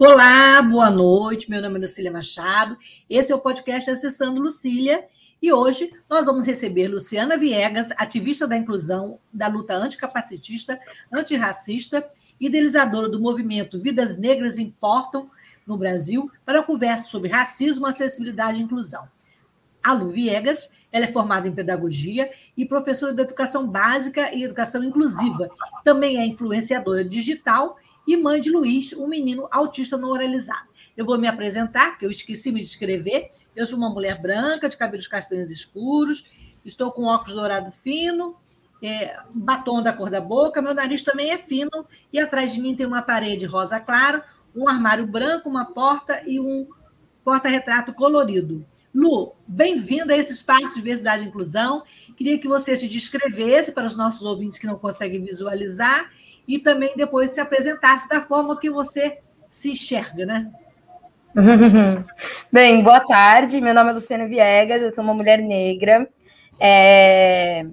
Olá, boa noite. Meu nome é Lucília Machado. Esse é o podcast Acessando Lucília. E hoje nós vamos receber Luciana Viegas, ativista da inclusão, da luta anticapacitista, antirracista, idealizadora do movimento Vidas Negras Importam no Brasil, para uma conversa sobre racismo, acessibilidade e inclusão. A Lu Viegas ela é formada em pedagogia e professora de educação básica e educação inclusiva. Também é influenciadora digital e mãe de Luiz, um menino autista não oralizado. Eu vou me apresentar, que eu esqueci de escrever. Eu sou uma mulher branca, de cabelos castanhos escuros, estou com óculos dourado fino, é, batom da cor da boca, meu nariz também é fino, e atrás de mim tem uma parede rosa claro, um armário branco, uma porta e um porta-retrato colorido. Lu, bem-vinda a esse espaço de diversidade e inclusão. Queria que você se descrevesse para os nossos ouvintes que não conseguem visualizar e também depois se apresentasse da forma que você se enxerga, né? Bem, boa tarde. Meu nome é Luciana Viegas, eu sou uma mulher negra. É...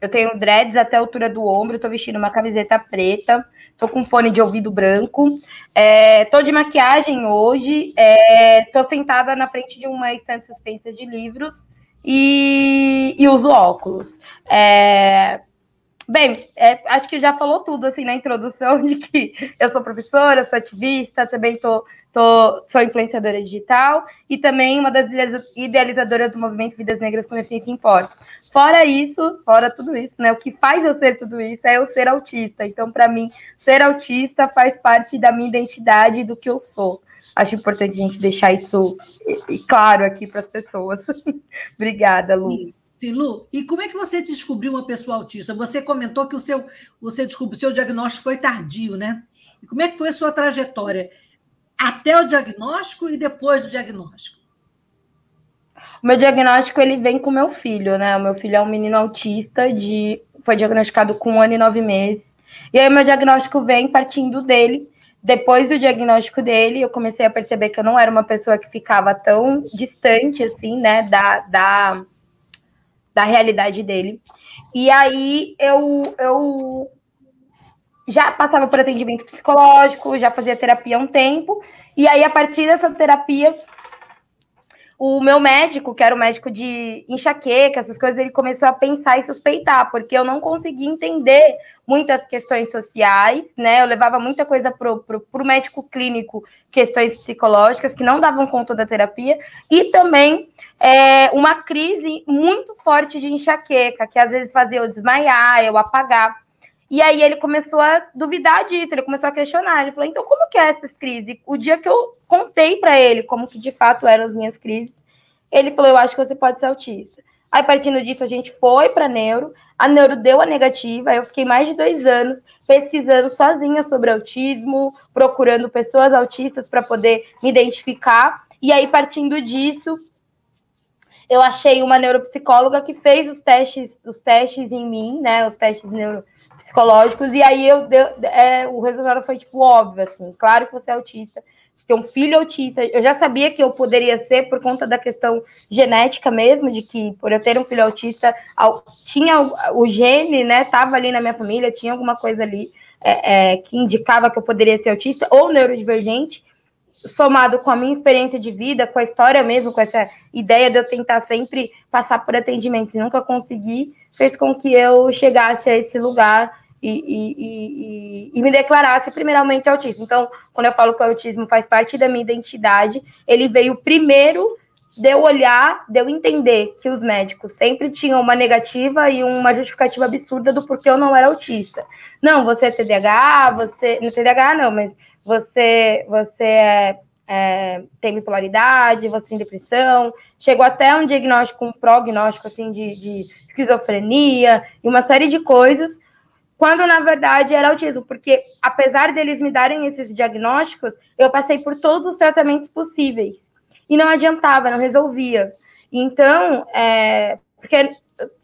Eu tenho dreads até a altura do ombro, estou vestindo uma camiseta preta, estou com fone de ouvido branco, estou é... de maquiagem hoje, estou é... sentada na frente de uma estante suspensa de livros e, e uso óculos. É... Bem, é, acho que já falou tudo assim na introdução de que eu sou professora, sou ativista, também tô, tô, sou influenciadora digital e também uma das idealizadoras do movimento Vidas Negras com Deficiência Importa. Fora isso, fora tudo isso, né? O que faz eu ser tudo isso é eu ser autista. Então, para mim, ser autista faz parte da minha identidade e do que eu sou. Acho importante a gente deixar isso claro aqui para as pessoas. Obrigada, Lu. Sim, Lu, e como é que você descobriu uma pessoa autista? Você comentou que o seu, você descobriu, o seu diagnóstico foi tardio, né? E como é que foi a sua trajetória até o diagnóstico e depois do diagnóstico? O meu diagnóstico ele vem com meu filho, né? O meu filho é um menino autista, de foi diagnosticado com um ano e nove meses. E aí meu diagnóstico vem partindo dele. Depois do diagnóstico dele, eu comecei a perceber que eu não era uma pessoa que ficava tão distante assim, né, da, da da realidade dele. E aí eu, eu já passava por atendimento psicológico, já fazia terapia há um tempo, e aí a partir dessa terapia o meu médico, que era o médico de enxaqueca, essas coisas, ele começou a pensar e suspeitar, porque eu não conseguia entender muitas questões sociais, né? Eu levava muita coisa para o médico clínico, questões psicológicas que não davam conta da terapia, e também é, uma crise muito forte de enxaqueca, que às vezes fazia eu desmaiar, eu apagar. E aí ele começou a duvidar disso, ele começou a questionar. Ele falou: então, como que é essas crises? O dia que eu contei para ele como que de fato eram as minhas crises, ele falou: eu acho que você pode ser autista. Aí, partindo disso, a gente foi para neuro, a neuro deu a negativa, eu fiquei mais de dois anos pesquisando sozinha sobre autismo, procurando pessoas autistas para poder me identificar. E aí, partindo disso, eu achei uma neuropsicóloga que fez os testes, os testes em mim, né? Os testes neuro psicológicos, e aí eu deu, é, o resultado foi tipo óbvio, assim, claro que você é autista, você tem um filho autista, eu já sabia que eu poderia ser por conta da questão genética mesmo, de que por eu ter um filho autista, tinha o, o gene, né, tava ali na minha família, tinha alguma coisa ali é, é, que indicava que eu poderia ser autista ou neurodivergente, somado com a minha experiência de vida, com a história mesmo, com essa ideia de eu tentar sempre passar por atendimentos e nunca conseguir, fez com que eu chegasse a esse lugar e, e, e, e, me declarasse primeiramente autista. Então, quando eu falo que o autismo faz parte da minha identidade, ele veio primeiro de eu olhar, de eu entender que os médicos sempre tinham uma negativa e uma justificativa absurda do porquê eu não era autista. Não, você é TDAH, você. Não é TDAH, não, mas você, você é, é, tem bipolaridade, você tem depressão. Chegou até um diagnóstico, um prognóstico assim, de, de esquizofrenia e uma série de coisas quando na verdade era autismo, porque apesar deles me darem esses diagnósticos, eu passei por todos os tratamentos possíveis e não adiantava, não resolvia. Então, é, porque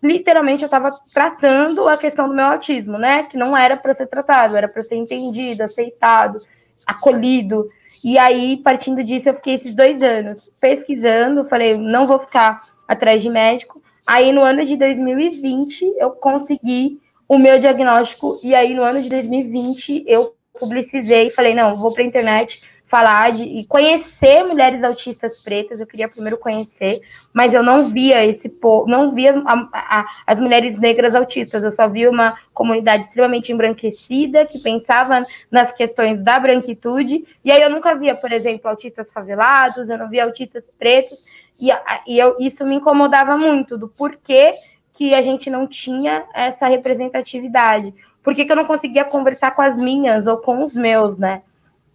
literalmente eu estava tratando a questão do meu autismo, né? Que não era para ser tratado, era para ser entendido, aceitado, acolhido. E aí, partindo disso, eu fiquei esses dois anos pesquisando, falei, não vou ficar atrás de médico. Aí, no ano de 2020, eu consegui o meu diagnóstico. E aí, no ano de 2020, eu publicizei falei: não, vou para a internet falar de e conhecer mulheres autistas pretas. Eu queria primeiro conhecer, mas eu não via esse povo, não via a, a, as mulheres negras autistas. Eu só via uma comunidade extremamente embranquecida que pensava nas questões da branquitude. E aí eu nunca via, por exemplo, autistas favelados, eu não via autistas pretos. E, e eu, isso me incomodava muito do porquê que a gente não tinha essa representatividade? Por que, que eu não conseguia conversar com as minhas ou com os meus, né?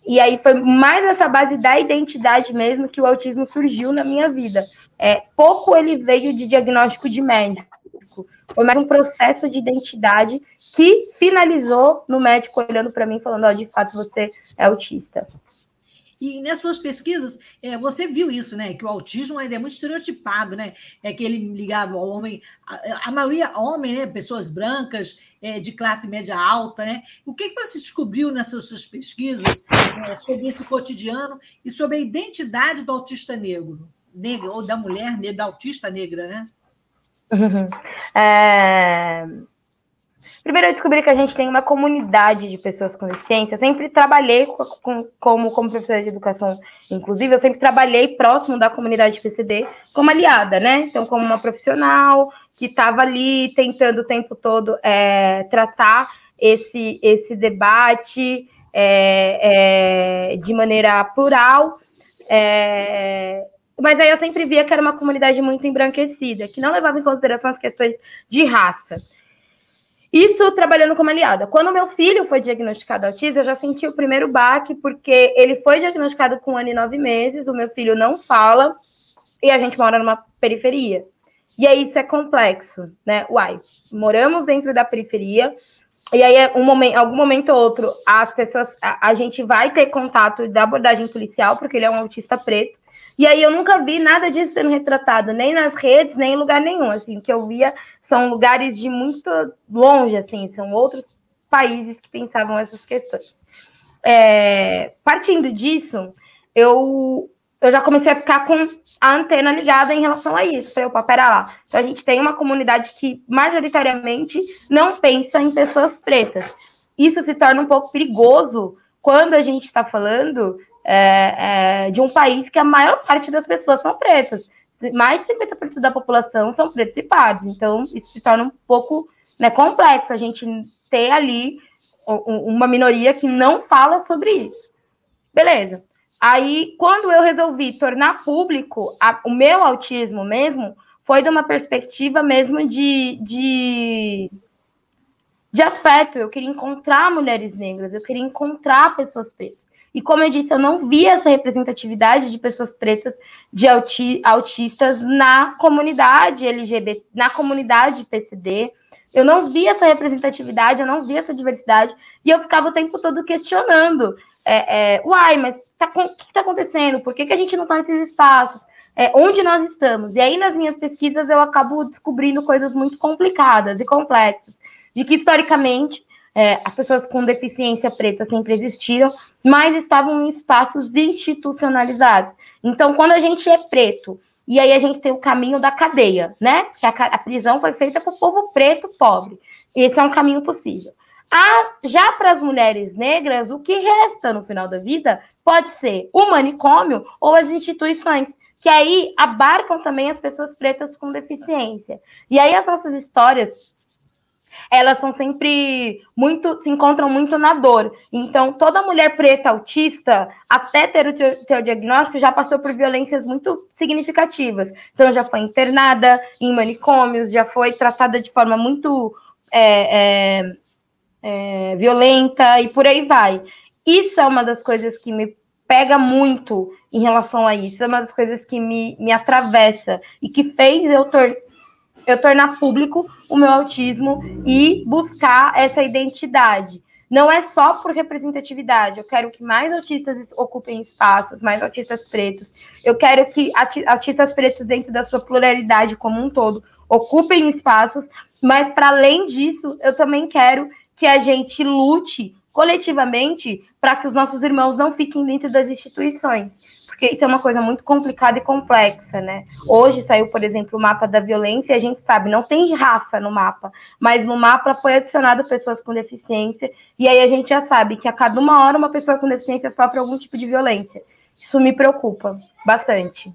E aí foi mais essa base da identidade mesmo que o autismo surgiu na minha vida. É, pouco ele veio de diagnóstico de médico. Foi mais um processo de identidade que finalizou no médico olhando para mim falando, ó, oh, de fato você é autista. E nas suas pesquisas, é, você viu isso, né? Que o autismo ainda é muito estereotipado, né? É aquele ligado ao homem, a, a maioria homem, né? Pessoas brancas, é, de classe média alta, né? O que, que você descobriu nessas suas pesquisas é, sobre esse cotidiano e sobre a identidade do autista negro, negra, ou da mulher, da autista negra, né? É... Primeiro, eu descobri que a gente tem uma comunidade de pessoas com deficiência. Eu sempre trabalhei com, com, como, como professora de educação inclusive, eu sempre trabalhei próximo da comunidade PCD como aliada, né? Então, como uma profissional que estava ali tentando o tempo todo é, tratar esse, esse debate é, é, de maneira plural. É, mas aí eu sempre via que era uma comunidade muito embranquecida, que não levava em consideração as questões de raça. Isso trabalhando como aliada. Quando meu filho foi diagnosticado autismo, eu já senti o primeiro baque, porque ele foi diagnosticado com um ano e nove meses, o meu filho não fala, e a gente mora numa periferia. E aí isso é complexo, né? Uai, moramos dentro da periferia, e aí, um momento, algum momento ou outro, as pessoas, a, a gente vai ter contato da abordagem policial, porque ele é um autista preto, e aí eu nunca vi nada disso sendo retratado, nem nas redes, nem em lugar nenhum. Assim, o que eu via são lugares de muito longe, assim, são outros países que pensavam essas questões. É, partindo disso, eu, eu já comecei a ficar com a antena ligada em relação a isso. Falei, opa, pera lá. Então a gente tem uma comunidade que majoritariamente não pensa em pessoas pretas. Isso se torna um pouco perigoso quando a gente está falando é, é, de um país que a maior parte das pessoas são pretas. Mais de 50% da população são pretos e pardos. Então, isso se torna um pouco né, complexo a gente ter ali uma minoria que não fala sobre isso. Beleza. Aí, quando eu resolvi tornar público a, o meu autismo mesmo, foi de uma perspectiva mesmo de, de, de afeto. Eu queria encontrar mulheres negras, eu queria encontrar pessoas pretas. E como eu disse, eu não vi essa representatividade de pessoas pretas, de auti autistas na comunidade LGBT, na comunidade PCD. Eu não vi essa representatividade, eu não vi essa diversidade, e eu ficava o tempo todo questionando. É, é, Uai, mas tá, o que está acontecendo? Por que, que a gente não está nesses espaços? É, onde nós estamos? E aí, nas minhas pesquisas, eu acabo descobrindo coisas muito complicadas e complexas, de que historicamente é, as pessoas com deficiência preta sempre existiram, mas estavam em espaços institucionalizados. Então, quando a gente é preto, e aí a gente tem o caminho da cadeia, né? Que a, a prisão foi feita para o povo preto pobre. Esse é um caminho possível. Ah, já para as mulheres negras, o que resta no final da vida pode ser o manicômio ou as instituições, que aí abarcam também as pessoas pretas com deficiência. E aí as nossas histórias elas são sempre muito, se encontram muito na dor. Então, toda mulher preta autista, até ter o diagnóstico, já passou por violências muito significativas. Então, já foi internada em manicômios, já foi tratada de forma muito é, é, é, violenta e por aí vai. Isso é uma das coisas que me pega muito em relação a isso, é uma das coisas que me, me atravessa e que fez eu, tor eu tornar público o meu autismo e buscar essa identidade. Não é só por representatividade, eu quero que mais autistas ocupem espaços, mais autistas pretos. Eu quero que autistas pretos, dentro da sua pluralidade como um todo, ocupem espaços, mas para além disso, eu também quero que a gente lute coletivamente para que os nossos irmãos não fiquem dentro das instituições, porque isso é uma coisa muito complicada e complexa, né? Hoje saiu, por exemplo, o mapa da violência e a gente sabe, não tem raça no mapa, mas no mapa foi adicionado pessoas com deficiência, e aí a gente já sabe que a cada uma hora uma pessoa com deficiência sofre algum tipo de violência. Isso me preocupa bastante.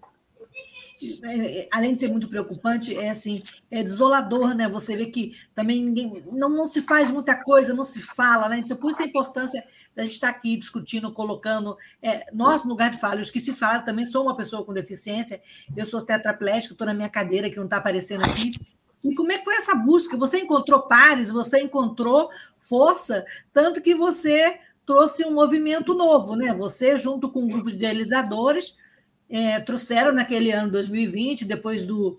É, é, além de ser muito preocupante, é assim, é desolador, né? Você vê que também ninguém, não, não se faz muita coisa, não se fala, né? Então, por isso a importância da gente estar aqui discutindo, colocando. É, nós, no lugar de fala, eu esqueci de falar, também sou uma pessoa com deficiência, eu sou tetraplégico, estou na minha cadeira, que não está aparecendo aqui. E como é que foi essa busca? Você encontrou pares, você encontrou força, tanto que você trouxe um movimento novo, né? Você, junto com um grupo de idealizadores, é, trouxeram naquele ano 2020, depois do,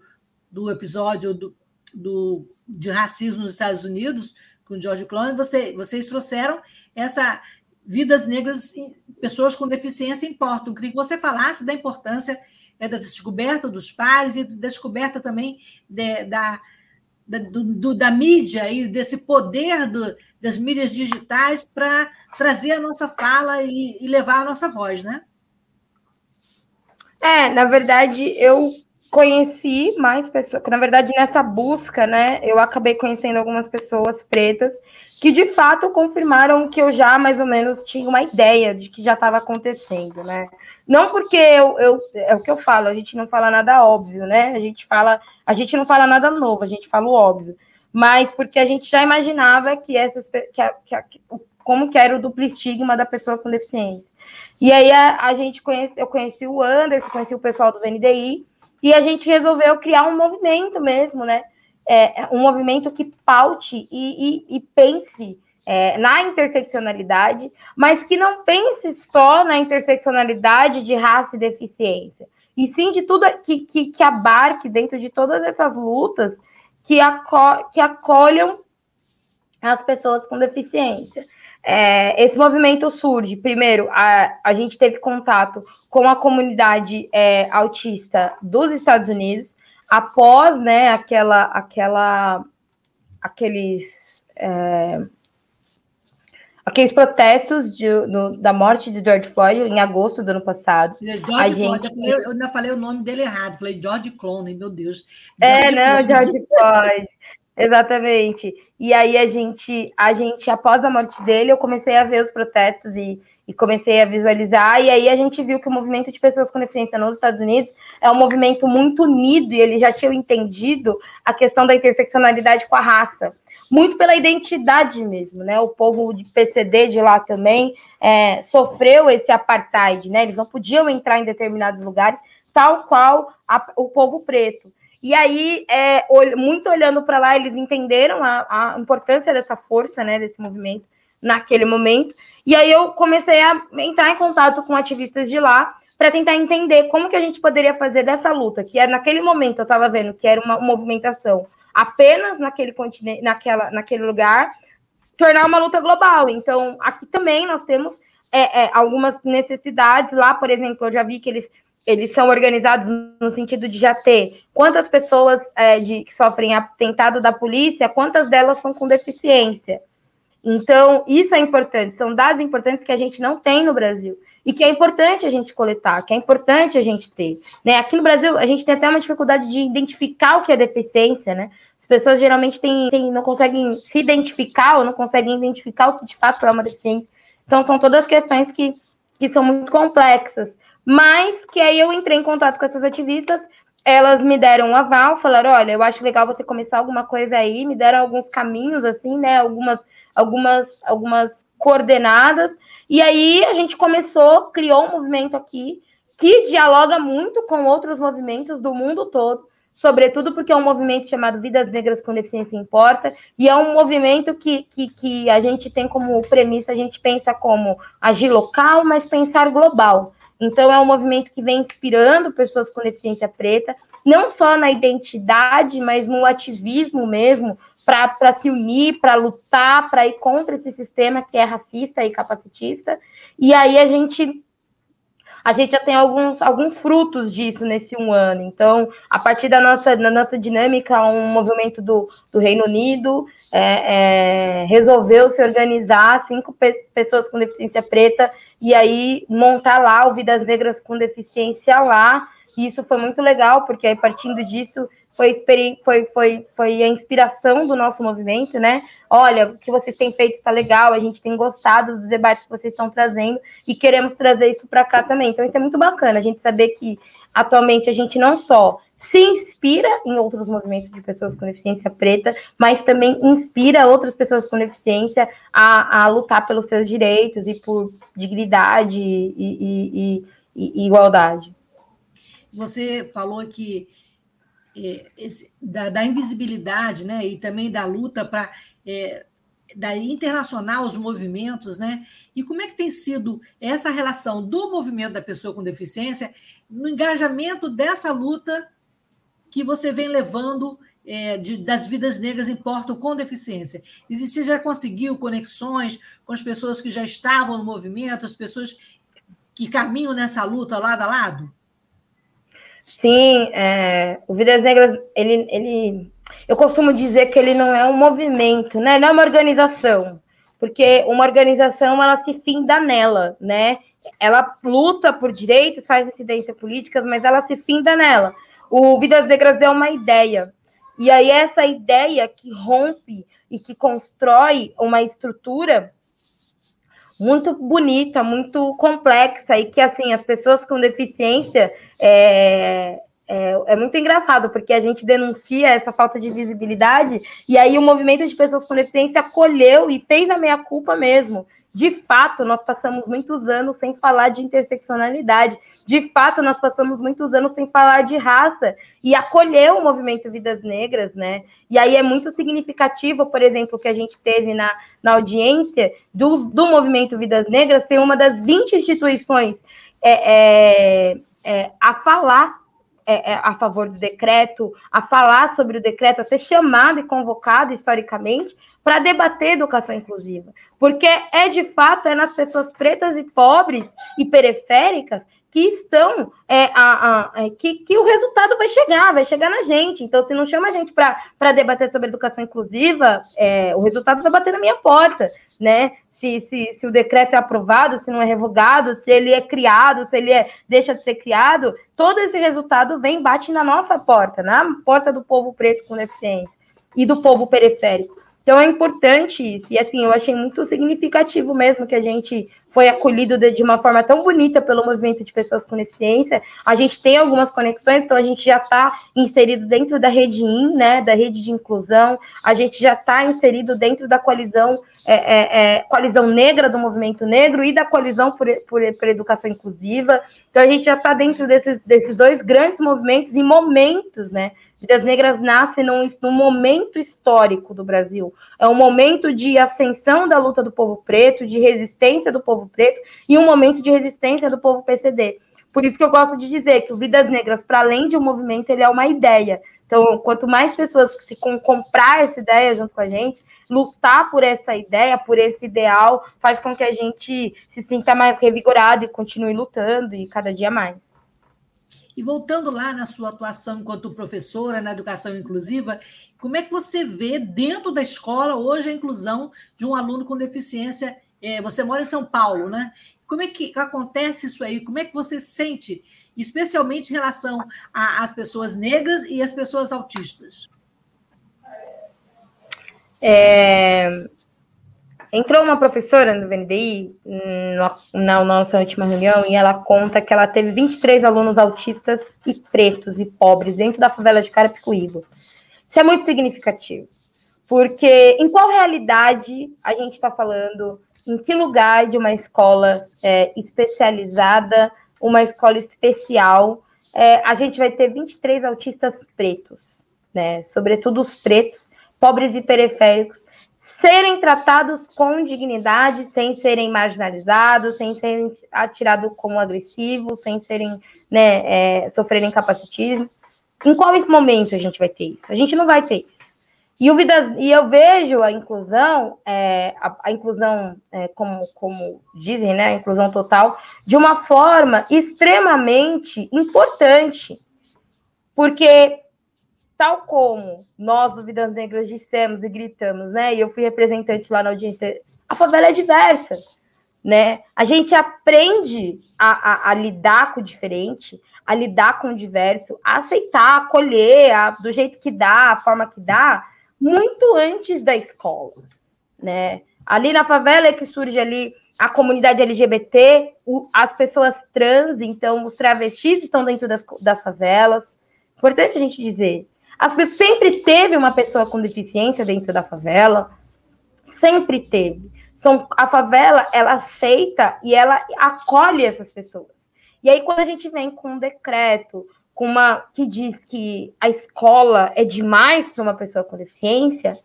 do episódio do, do, de racismo nos Estados Unidos, com George Clooney, você, vocês trouxeram essa vidas negras, pessoas com deficiência importam. Eu queria que você falasse da importância é, da descoberta dos pares e da descoberta também de, da, da, do, da mídia e desse poder do, das mídias digitais para trazer a nossa fala e, e levar a nossa voz, né? É, na verdade, eu conheci mais pessoas, na verdade, nessa busca, né, eu acabei conhecendo algumas pessoas pretas que de fato confirmaram que eu já mais ou menos tinha uma ideia de que já estava acontecendo, né? Não porque eu, eu, é o que eu falo, a gente não fala nada óbvio, né? A gente fala, a gente não fala nada novo, a gente fala o óbvio, mas porque a gente já imaginava que essas que, a, que, a, como que era o duplo estigma da pessoa com deficiência. E aí a, a gente conhece, eu conheci o Anderson, conheci o pessoal do VNDI, e a gente resolveu criar um movimento mesmo, né? É, um movimento que paute e, e, e pense é, na interseccionalidade, mas que não pense só na interseccionalidade de raça e deficiência, e sim de tudo que, que, que abarque dentro de todas essas lutas que, aco que acolham as pessoas com deficiência. É, esse movimento surge, primeiro, a, a gente teve contato com a comunidade é, autista dos Estados Unidos, após né, aquela, aquela, aqueles, é, aqueles protestos de, no, da morte de George Floyd em agosto do ano passado. George a gente... Floyd, eu, ainda falei o nome dele errado, falei George Clooney, meu Deus. É, George é, não, Floyd. George Floyd. Exatamente. E aí a gente, a gente, após a morte dele, eu comecei a ver os protestos e, e comecei a visualizar, e aí a gente viu que o movimento de pessoas com deficiência nos Estados Unidos é um movimento muito unido, e eles já tinham entendido a questão da interseccionalidade com a raça. Muito pela identidade mesmo, né? O povo de PCD de lá também é, sofreu esse apartheid, né? Eles não podiam entrar em determinados lugares, tal qual a, o povo preto. E aí, é, muito olhando para lá, eles entenderam a, a, importância dessa força, né, desse movimento naquele momento. E aí eu comecei a entrar em contato com ativistas de lá para tentar entender como que a gente poderia fazer dessa luta, que era naquele momento eu estava vendo que era uma movimentação apenas naquele continente, naquela, naquele lugar, tornar uma luta global. Então, aqui também nós temos é, é, algumas necessidades lá, por exemplo, eu já vi que eles eles são organizados no sentido de já ter quantas pessoas é, de, que sofrem atentado da polícia, quantas delas são com deficiência. Então, isso é importante, são dados importantes que a gente não tem no Brasil e que é importante a gente coletar, que é importante a gente ter. Né? Aqui no Brasil, a gente tem até uma dificuldade de identificar o que é deficiência, né? As pessoas geralmente têm, têm, não conseguem se identificar ou não conseguem identificar o que de fato é uma deficiência. Então, são todas questões que, que são muito complexas. Mas que aí eu entrei em contato com essas ativistas elas me deram um aval, falaram: olha, eu acho legal você começar alguma coisa aí, me deram alguns caminhos, assim, né? Algumas, algumas, algumas coordenadas. E aí a gente começou, criou um movimento aqui que dialoga muito com outros movimentos do mundo todo, sobretudo porque é um movimento chamado Vidas Negras com Deficiência Importa, e é um movimento que, que, que a gente tem como premissa, a gente pensa como agir local, mas pensar global. Então, é um movimento que vem inspirando pessoas com deficiência preta, não só na identidade, mas no ativismo mesmo, para se unir, para lutar, para ir contra esse sistema que é racista e capacitista. E aí a gente a gente já tem alguns, alguns frutos disso nesse um ano. Então, a partir da nossa, da nossa dinâmica, um movimento do, do Reino Unido é, é, resolveu se organizar, cinco pe pessoas com deficiência preta, e aí montar lá o Vidas Negras com Deficiência lá. E isso foi muito legal, porque aí, partindo disso, foi, foi, foi, foi a inspiração do nosso movimento, né? Olha, o que vocês têm feito está legal, a gente tem gostado dos debates que vocês estão trazendo e queremos trazer isso para cá também. Então, isso é muito bacana, a gente saber que atualmente a gente não só se inspira em outros movimentos de pessoas com deficiência preta, mas também inspira outras pessoas com deficiência a, a lutar pelos seus direitos e por dignidade e, e, e, e igualdade. Você falou que é, esse, da, da, invisibilidade, né, e também da luta para é, da internacional os movimentos, né? E como é que tem sido essa relação do movimento da pessoa com deficiência no engajamento dessa luta que você vem levando é, de, das vidas negras importam com deficiência? E você já conseguiu conexões com as pessoas que já estavam no movimento, as pessoas que caminham nessa luta lado a lado? Sim, é, o Vidas Negras, ele, ele, eu costumo dizer que ele não é um movimento, né? Não é uma organização, porque uma organização ela se finda nela, né? Ela luta por direitos, faz incidência políticas, mas ela se finda nela. O Vidas Negras é uma ideia. E aí essa ideia que rompe e que constrói uma estrutura muito bonita, muito complexa e que assim as pessoas com deficiência é, é, é, muito engraçado porque a gente denuncia essa falta de visibilidade e aí o movimento de pessoas com deficiência acolheu e fez a meia culpa mesmo de fato, nós passamos muitos anos sem falar de interseccionalidade. De fato, nós passamos muitos anos sem falar de raça e acolher o movimento Vidas Negras, né? E aí é muito significativo, por exemplo, que a gente teve na, na audiência do, do movimento Vidas Negras ser uma das 20 instituições é, é, é, a falar é, é, a favor do decreto, a falar sobre o decreto, a ser chamado e convocado historicamente para debater educação inclusiva. Porque é de fato é nas pessoas pretas e pobres e periféricas que estão é, a, a, é, que, que o resultado vai chegar, vai chegar na gente. Então, se não chama a gente para debater sobre educação inclusiva, é, o resultado vai bater na minha porta, né? Se, se, se o decreto é aprovado, se não é revogado, se ele é criado, se ele é, deixa de ser criado, todo esse resultado vem bate na nossa porta, na porta do povo preto com deficiência e do povo periférico. Então é importante isso. E assim, eu achei muito significativo mesmo que a gente foi acolhido de, uma forma tão bonita pelo movimento de pessoas com deficiência. A gente tem algumas conexões, então a gente já está inserido dentro da rede IN, né, da rede de inclusão, a gente já está inserido dentro da coalizão, é, é, é, coalizão negra do movimento negro e da coalizão por, por, por educação inclusiva. Então a gente já está dentro desses, desses dois grandes movimentos e momentos, né, Vidas Negras nasce num, num, momento histórico do Brasil. É um momento de ascensão da luta do povo preto, de resistência do povo preto e um momento de resistência do povo PCD. Por isso que eu gosto de dizer que o Vidas Negras, para além de um movimento, ele é uma ideia. Então, quanto mais pessoas se comprar essa ideia junto com a gente, lutar por essa ideia, por esse ideal, faz com que a gente se sinta mais revigorado e continue lutando e cada dia mais. E voltando lá na sua atuação enquanto professora na educação inclusiva, como é que você vê dentro da escola hoje a inclusão de um aluno com deficiência? É, você mora em São Paulo, né? Como é que acontece isso aí? Como é que você sente, especialmente em relação às pessoas negras e às pessoas autistas? É, Entrou uma professora no VNDI na nossa última reunião e ela conta que ela teve 23 alunos autistas e pretos e pobres dentro da favela de Carapicuíba. Isso é muito significativo, porque em qual realidade a gente está falando, em que lugar de uma escola é, especializada, uma escola especial, é, a gente vai ter 23 autistas pretos, né? Sobretudo os pretos, pobres e periféricos, serem tratados com dignidade, sem serem marginalizados, sem serem atirados como agressivos, sem serem, né, é, sofrerem capacitismo. Em qual momento a gente vai ter isso? A gente não vai ter isso. E, o Vidas, e eu vejo a inclusão, é, a, a, inclusão, é, como, como dizem, né, a inclusão total, de uma forma extremamente importante. Porque tal como nós, o Vidas Negras, dissemos e gritamos, né? E eu fui representante lá na audiência, a favela é diversa, né? A gente aprende a, a, a lidar com o diferente, a lidar com o diverso, a aceitar, acolher a, do jeito que dá, a forma que dá, muito antes da escola, né? Ali na favela é que surge ali a comunidade LGBT, o, as pessoas trans, então os travestis estão dentro das, das favelas. Importante a gente dizer, as pessoas sempre teve uma pessoa com deficiência dentro da favela, sempre teve. São, a favela, ela aceita e ela acolhe essas pessoas. E aí, quando a gente vem com um decreto, com uma que diz que a escola é demais para uma pessoa com deficiência,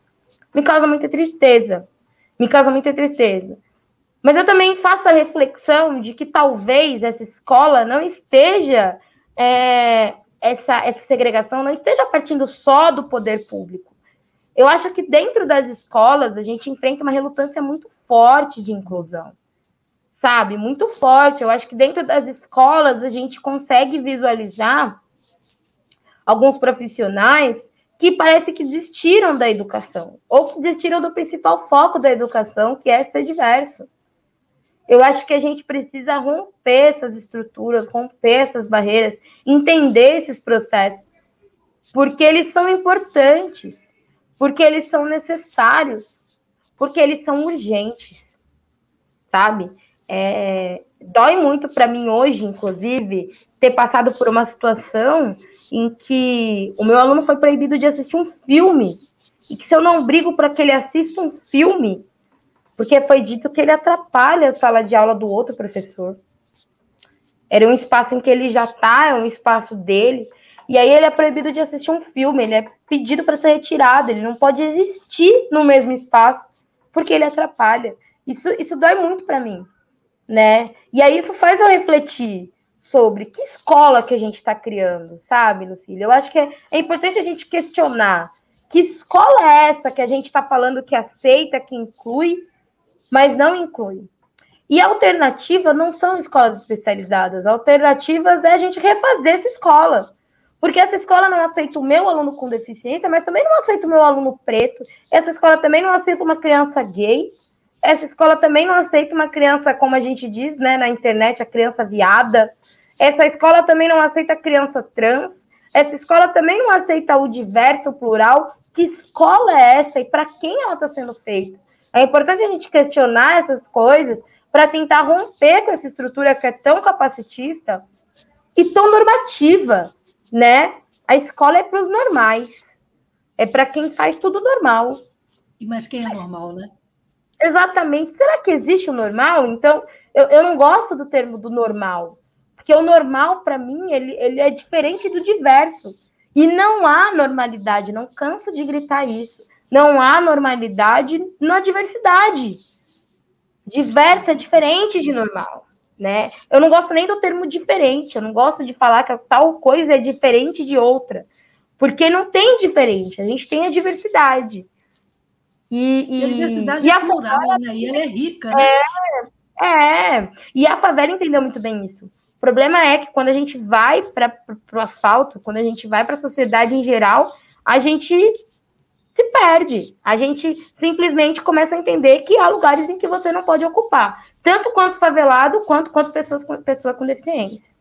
me causa muita tristeza. Me causa muita tristeza. Mas eu também faço a reflexão de que talvez essa escola não esteja é, essa, essa segregação não esteja partindo só do poder público. Eu acho que dentro das escolas a gente enfrenta uma relutância muito forte de inclusão, sabe? Muito forte. Eu acho que dentro das escolas a gente consegue visualizar alguns profissionais que parece que desistiram da educação, ou que desistiram do principal foco da educação, que é ser diverso. Eu acho que a gente precisa romper essas estruturas, romper essas barreiras, entender esses processos, porque eles são importantes, porque eles são necessários, porque eles são urgentes, sabe? É, dói muito para mim hoje, inclusive, ter passado por uma situação em que o meu aluno foi proibido de assistir um filme e que se eu não brigo para que ele assista um filme, porque foi dito que ele atrapalha a sala de aula do outro professor. Era um espaço em que ele já está, é um espaço dele, e aí ele é proibido de assistir um filme, ele é pedido para ser retirado, ele não pode existir no mesmo espaço, porque ele atrapalha. Isso, isso dói muito para mim, né? E aí isso faz eu refletir sobre que escola que a gente está criando, sabe, Lucília? Eu acho que é, é importante a gente questionar que escola é essa que a gente está falando que aceita, que inclui, mas não inclui. E a alternativa não são escolas especializadas, alternativas é a gente refazer essa escola. Porque essa escola não aceita o meu aluno com deficiência, mas também não aceita o meu aluno preto, essa escola também não aceita uma criança gay, essa escola também não aceita uma criança, como a gente diz né, na internet, a criança viada, essa escola também não aceita criança trans, essa escola também não aceita o diverso, o plural. Que escola é essa e para quem ela está sendo feita? É importante a gente questionar essas coisas para tentar romper com essa estrutura que é tão capacitista e tão normativa, né? A escola é para os normais, é para quem faz tudo normal. E mas quem é normal, né? Exatamente. Será que existe o normal? Então, eu, eu não gosto do termo do normal, porque o normal, para mim, ele, ele é diferente do diverso. E não há normalidade, não canso de gritar isso. Não há normalidade na diversidade. Diversa é diferente de normal, né? Eu não gosto nem do termo diferente, eu não gosto de falar que tal coisa é diferente de outra, porque não tem diferente, a gente tem a diversidade. E, e, e a diversidade e é a plural, favela, né? E ela é rica, né? É, é, e a favela entendeu muito bem isso. O problema é que quando a gente vai para o asfalto, quando a gente vai para a sociedade em geral, a gente se perde. A gente simplesmente começa a entender que há lugares em que você não pode ocupar, tanto quanto favelado, quanto quanto pessoas com, pessoa com deficiência.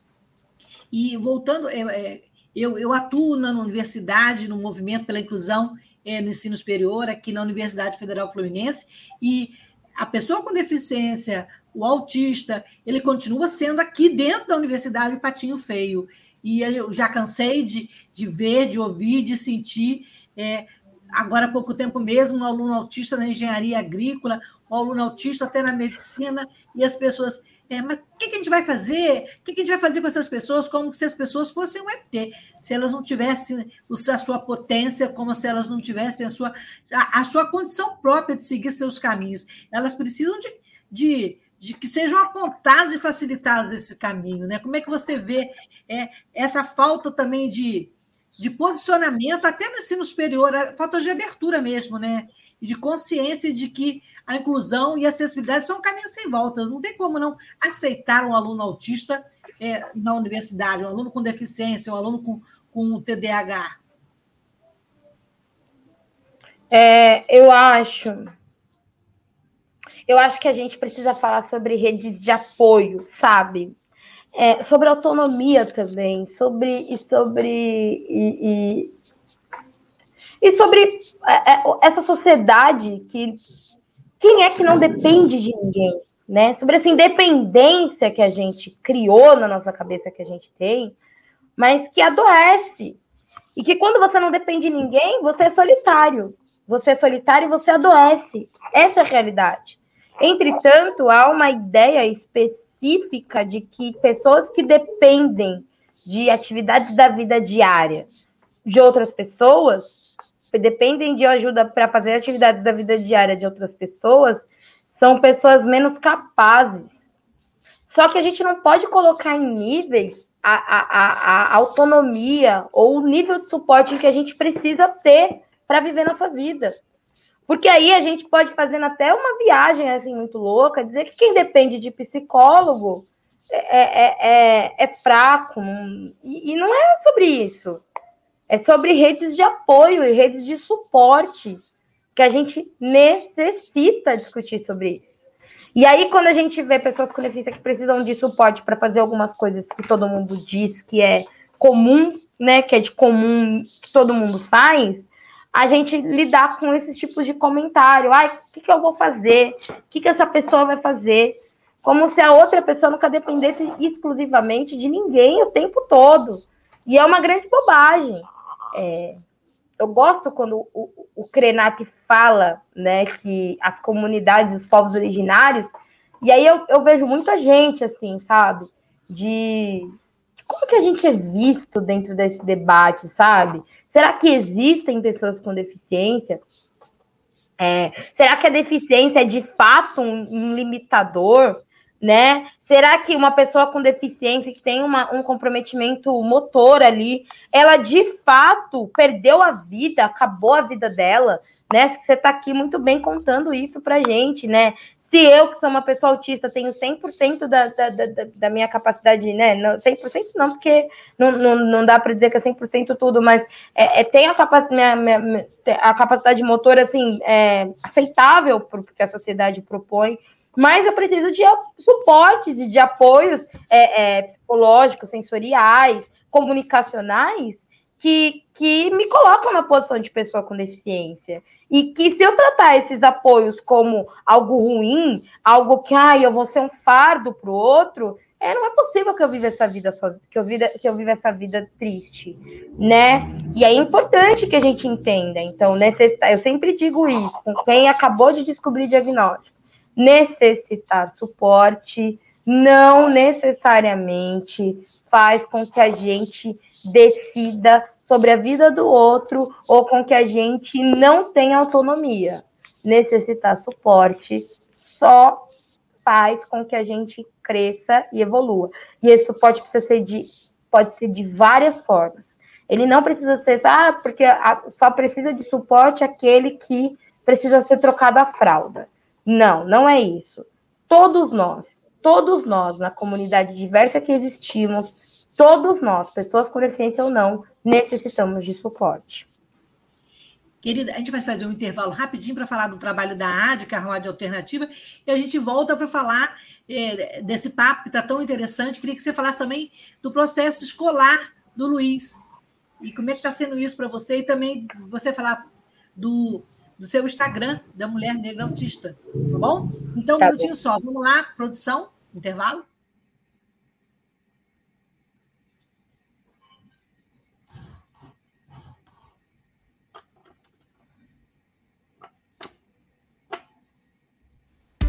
E voltando, é, é, eu, eu atuo na universidade, no movimento pela inclusão é, no ensino superior, aqui na Universidade Federal Fluminense, e a pessoa com deficiência, o autista, ele continua sendo aqui dentro da universidade o patinho feio. E eu já cansei de, de ver, de ouvir, de sentir. É, agora há pouco tempo mesmo, um aluno autista na engenharia agrícola, um aluno autista até na medicina, e as pessoas. É, mas o que, a gente vai fazer? O que, a gente vai fazer com essas pessoas como se as pessoas fossem um ET? Se elas não tivessem a sua potência, como se elas não tivessem a sua, a, a sua condição própria de seguir seus caminhos. Elas precisam de, de de que sejam apontados e facilitados esse caminho, né? Como é que você vê é, essa falta também de, de posicionamento, até no ensino superior, a falta de abertura mesmo, né? E de consciência de que a inclusão e a acessibilidade são caminhos sem voltas. Não tem como não aceitar um aluno autista é, na universidade, um aluno com deficiência, um aluno com, com TDAH. É, eu acho eu acho que a gente precisa falar sobre redes de apoio, sabe? É, sobre autonomia também, sobre e sobre e, e, e sobre é, é, essa sociedade que quem é que não depende de ninguém, né? Sobre essa independência que a gente criou na nossa cabeça que a gente tem, mas que adoece. E que quando você não depende de ninguém, você é solitário. Você é solitário e você adoece. Essa é a realidade. Entretanto, há uma ideia específica de que pessoas que dependem de atividades da vida diária de outras pessoas, dependem de ajuda para fazer atividades da vida diária de outras pessoas, são pessoas menos capazes. Só que a gente não pode colocar em níveis a, a, a, a autonomia ou o nível de suporte que a gente precisa ter para viver nossa vida. Porque aí a gente pode fazendo até uma viagem assim muito louca, dizer que quem depende de psicólogo é, é, é, é fraco. Não, e, e não é sobre isso. É sobre redes de apoio e redes de suporte que a gente necessita discutir sobre isso. E aí, quando a gente vê pessoas com deficiência que precisam de suporte para fazer algumas coisas que todo mundo diz que é comum, né? Que é de comum que todo mundo faz, a gente lidar com esses tipos de comentário. Ai, o que, que eu vou fazer? O que, que essa pessoa vai fazer? Como se a outra pessoa nunca dependesse exclusivamente de ninguém o tempo todo. E é uma grande bobagem. É, eu gosto quando o, o Krenak fala né, que as comunidades, os povos originários, e aí eu, eu vejo muita gente, assim, sabe? De, de como que a gente é visto dentro desse debate, sabe? Será que existem pessoas com deficiência? É, será que a deficiência é de fato um, um, limitador? Né? Será que uma pessoa com deficiência que tem uma, um comprometimento motor ali, ela de fato perdeu a vida, acabou a vida dela? Né? Acho que você está aqui muito bem contando isso para gente, né? Se eu, que sou uma pessoa autista, tenho 100% da, da, da, da minha capacidade, né? Não, 100% não, porque não, não, não dá para dizer que é 100% tudo, mas é, é, tem a, capac, minha, minha, a capacidade motor, assim, é, aceitável para o que a sociedade propõe, mas eu preciso de suportes e de apoios é, é, psicológicos, sensoriais, comunicacionais, que, que me colocam na posição de pessoa com deficiência. E que se eu tratar esses apoios como algo ruim, algo que ah, eu vou ser um fardo para o outro, é, não é possível que eu viva essa vida sozinha, que eu viva, que eu viva essa vida triste, né? E é importante que a gente entenda. Então, necessitar, eu sempre digo isso com quem acabou de descobrir diagnóstico. Necessitar suporte não necessariamente faz com que a gente decida sobre a vida do outro ou com que a gente não tenha autonomia. Necessitar suporte só faz com que a gente cresça e evolua. E esse suporte precisa ser de, pode ser de várias formas. Ele não precisa ser, ah, porque só precisa de suporte aquele que precisa ser trocado a fralda. Não, não é isso. Todos nós, todos nós, na comunidade diversa que existimos, Todos nós, pessoas com deficiência ou não, necessitamos de suporte. Querida, a gente vai fazer um intervalo rapidinho para falar do trabalho da AD, que é a Rádio Alternativa, e a gente volta para falar é, desse papo que está tão interessante. Queria que você falasse também do processo escolar do Luiz. E como é que está sendo isso para você? E também você falar do, do seu Instagram, da Mulher Negra Autista. Tá bom? Então, um tá minutinho bom. só. Vamos lá, produção, intervalo.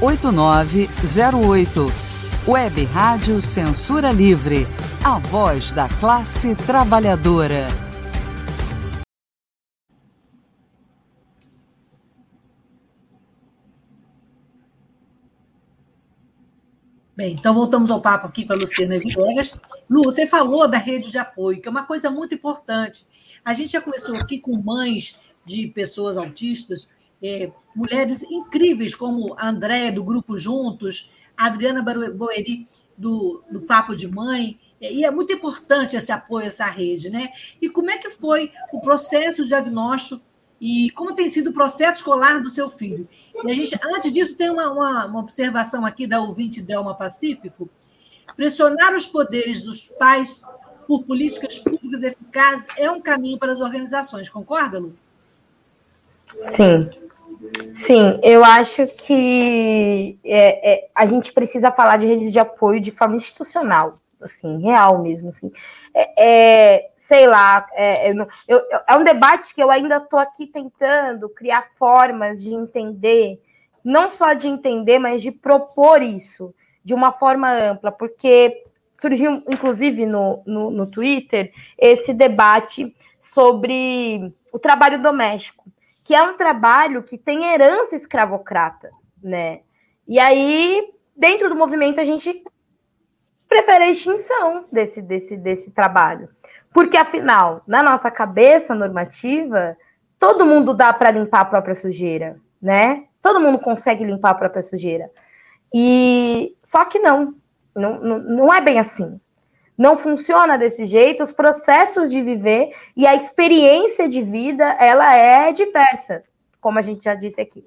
8908. Web Rádio Censura Livre. A voz da classe trabalhadora. Bem, então voltamos ao papo aqui com a Luciana Viegas. Lu, você falou da rede de apoio, que é uma coisa muito importante. A gente já começou aqui com mães de pessoas autistas é, mulheres incríveis como a Andréia, do Grupo Juntos, a Adriana Boeri, do, do Papo de Mãe, é, e é muito importante esse apoio, essa rede, né? E como é que foi o processo de diagnóstico e como tem sido o processo escolar do seu filho? E a gente, antes disso, tem uma, uma, uma observação aqui da ouvinte Delma Pacífico. Pressionar os poderes dos pais por políticas públicas eficazes é um caminho para as organizações, concorda, Lu? Sim, Sim, eu acho que é, é, a gente precisa falar de redes de apoio de forma institucional, assim, real mesmo, assim. É, é sei lá, é, eu, eu, é um debate que eu ainda estou aqui tentando criar formas de entender, não só de entender, mas de propor isso de uma forma ampla, porque surgiu, inclusive, no, no, no Twitter, esse debate sobre o trabalho doméstico que é um trabalho que tem herança escravocrata, né? E aí, dentro do movimento, a gente prefere a extinção desse, desse, desse trabalho. Porque, afinal, na nossa cabeça normativa, todo mundo dá para limpar a própria sujeira, né? Todo mundo consegue limpar a própria sujeira. E só que não, não, não, não é bem assim não funciona desse jeito, os processos de viver e a experiência de vida, ela é diversa, como a gente já disse aqui.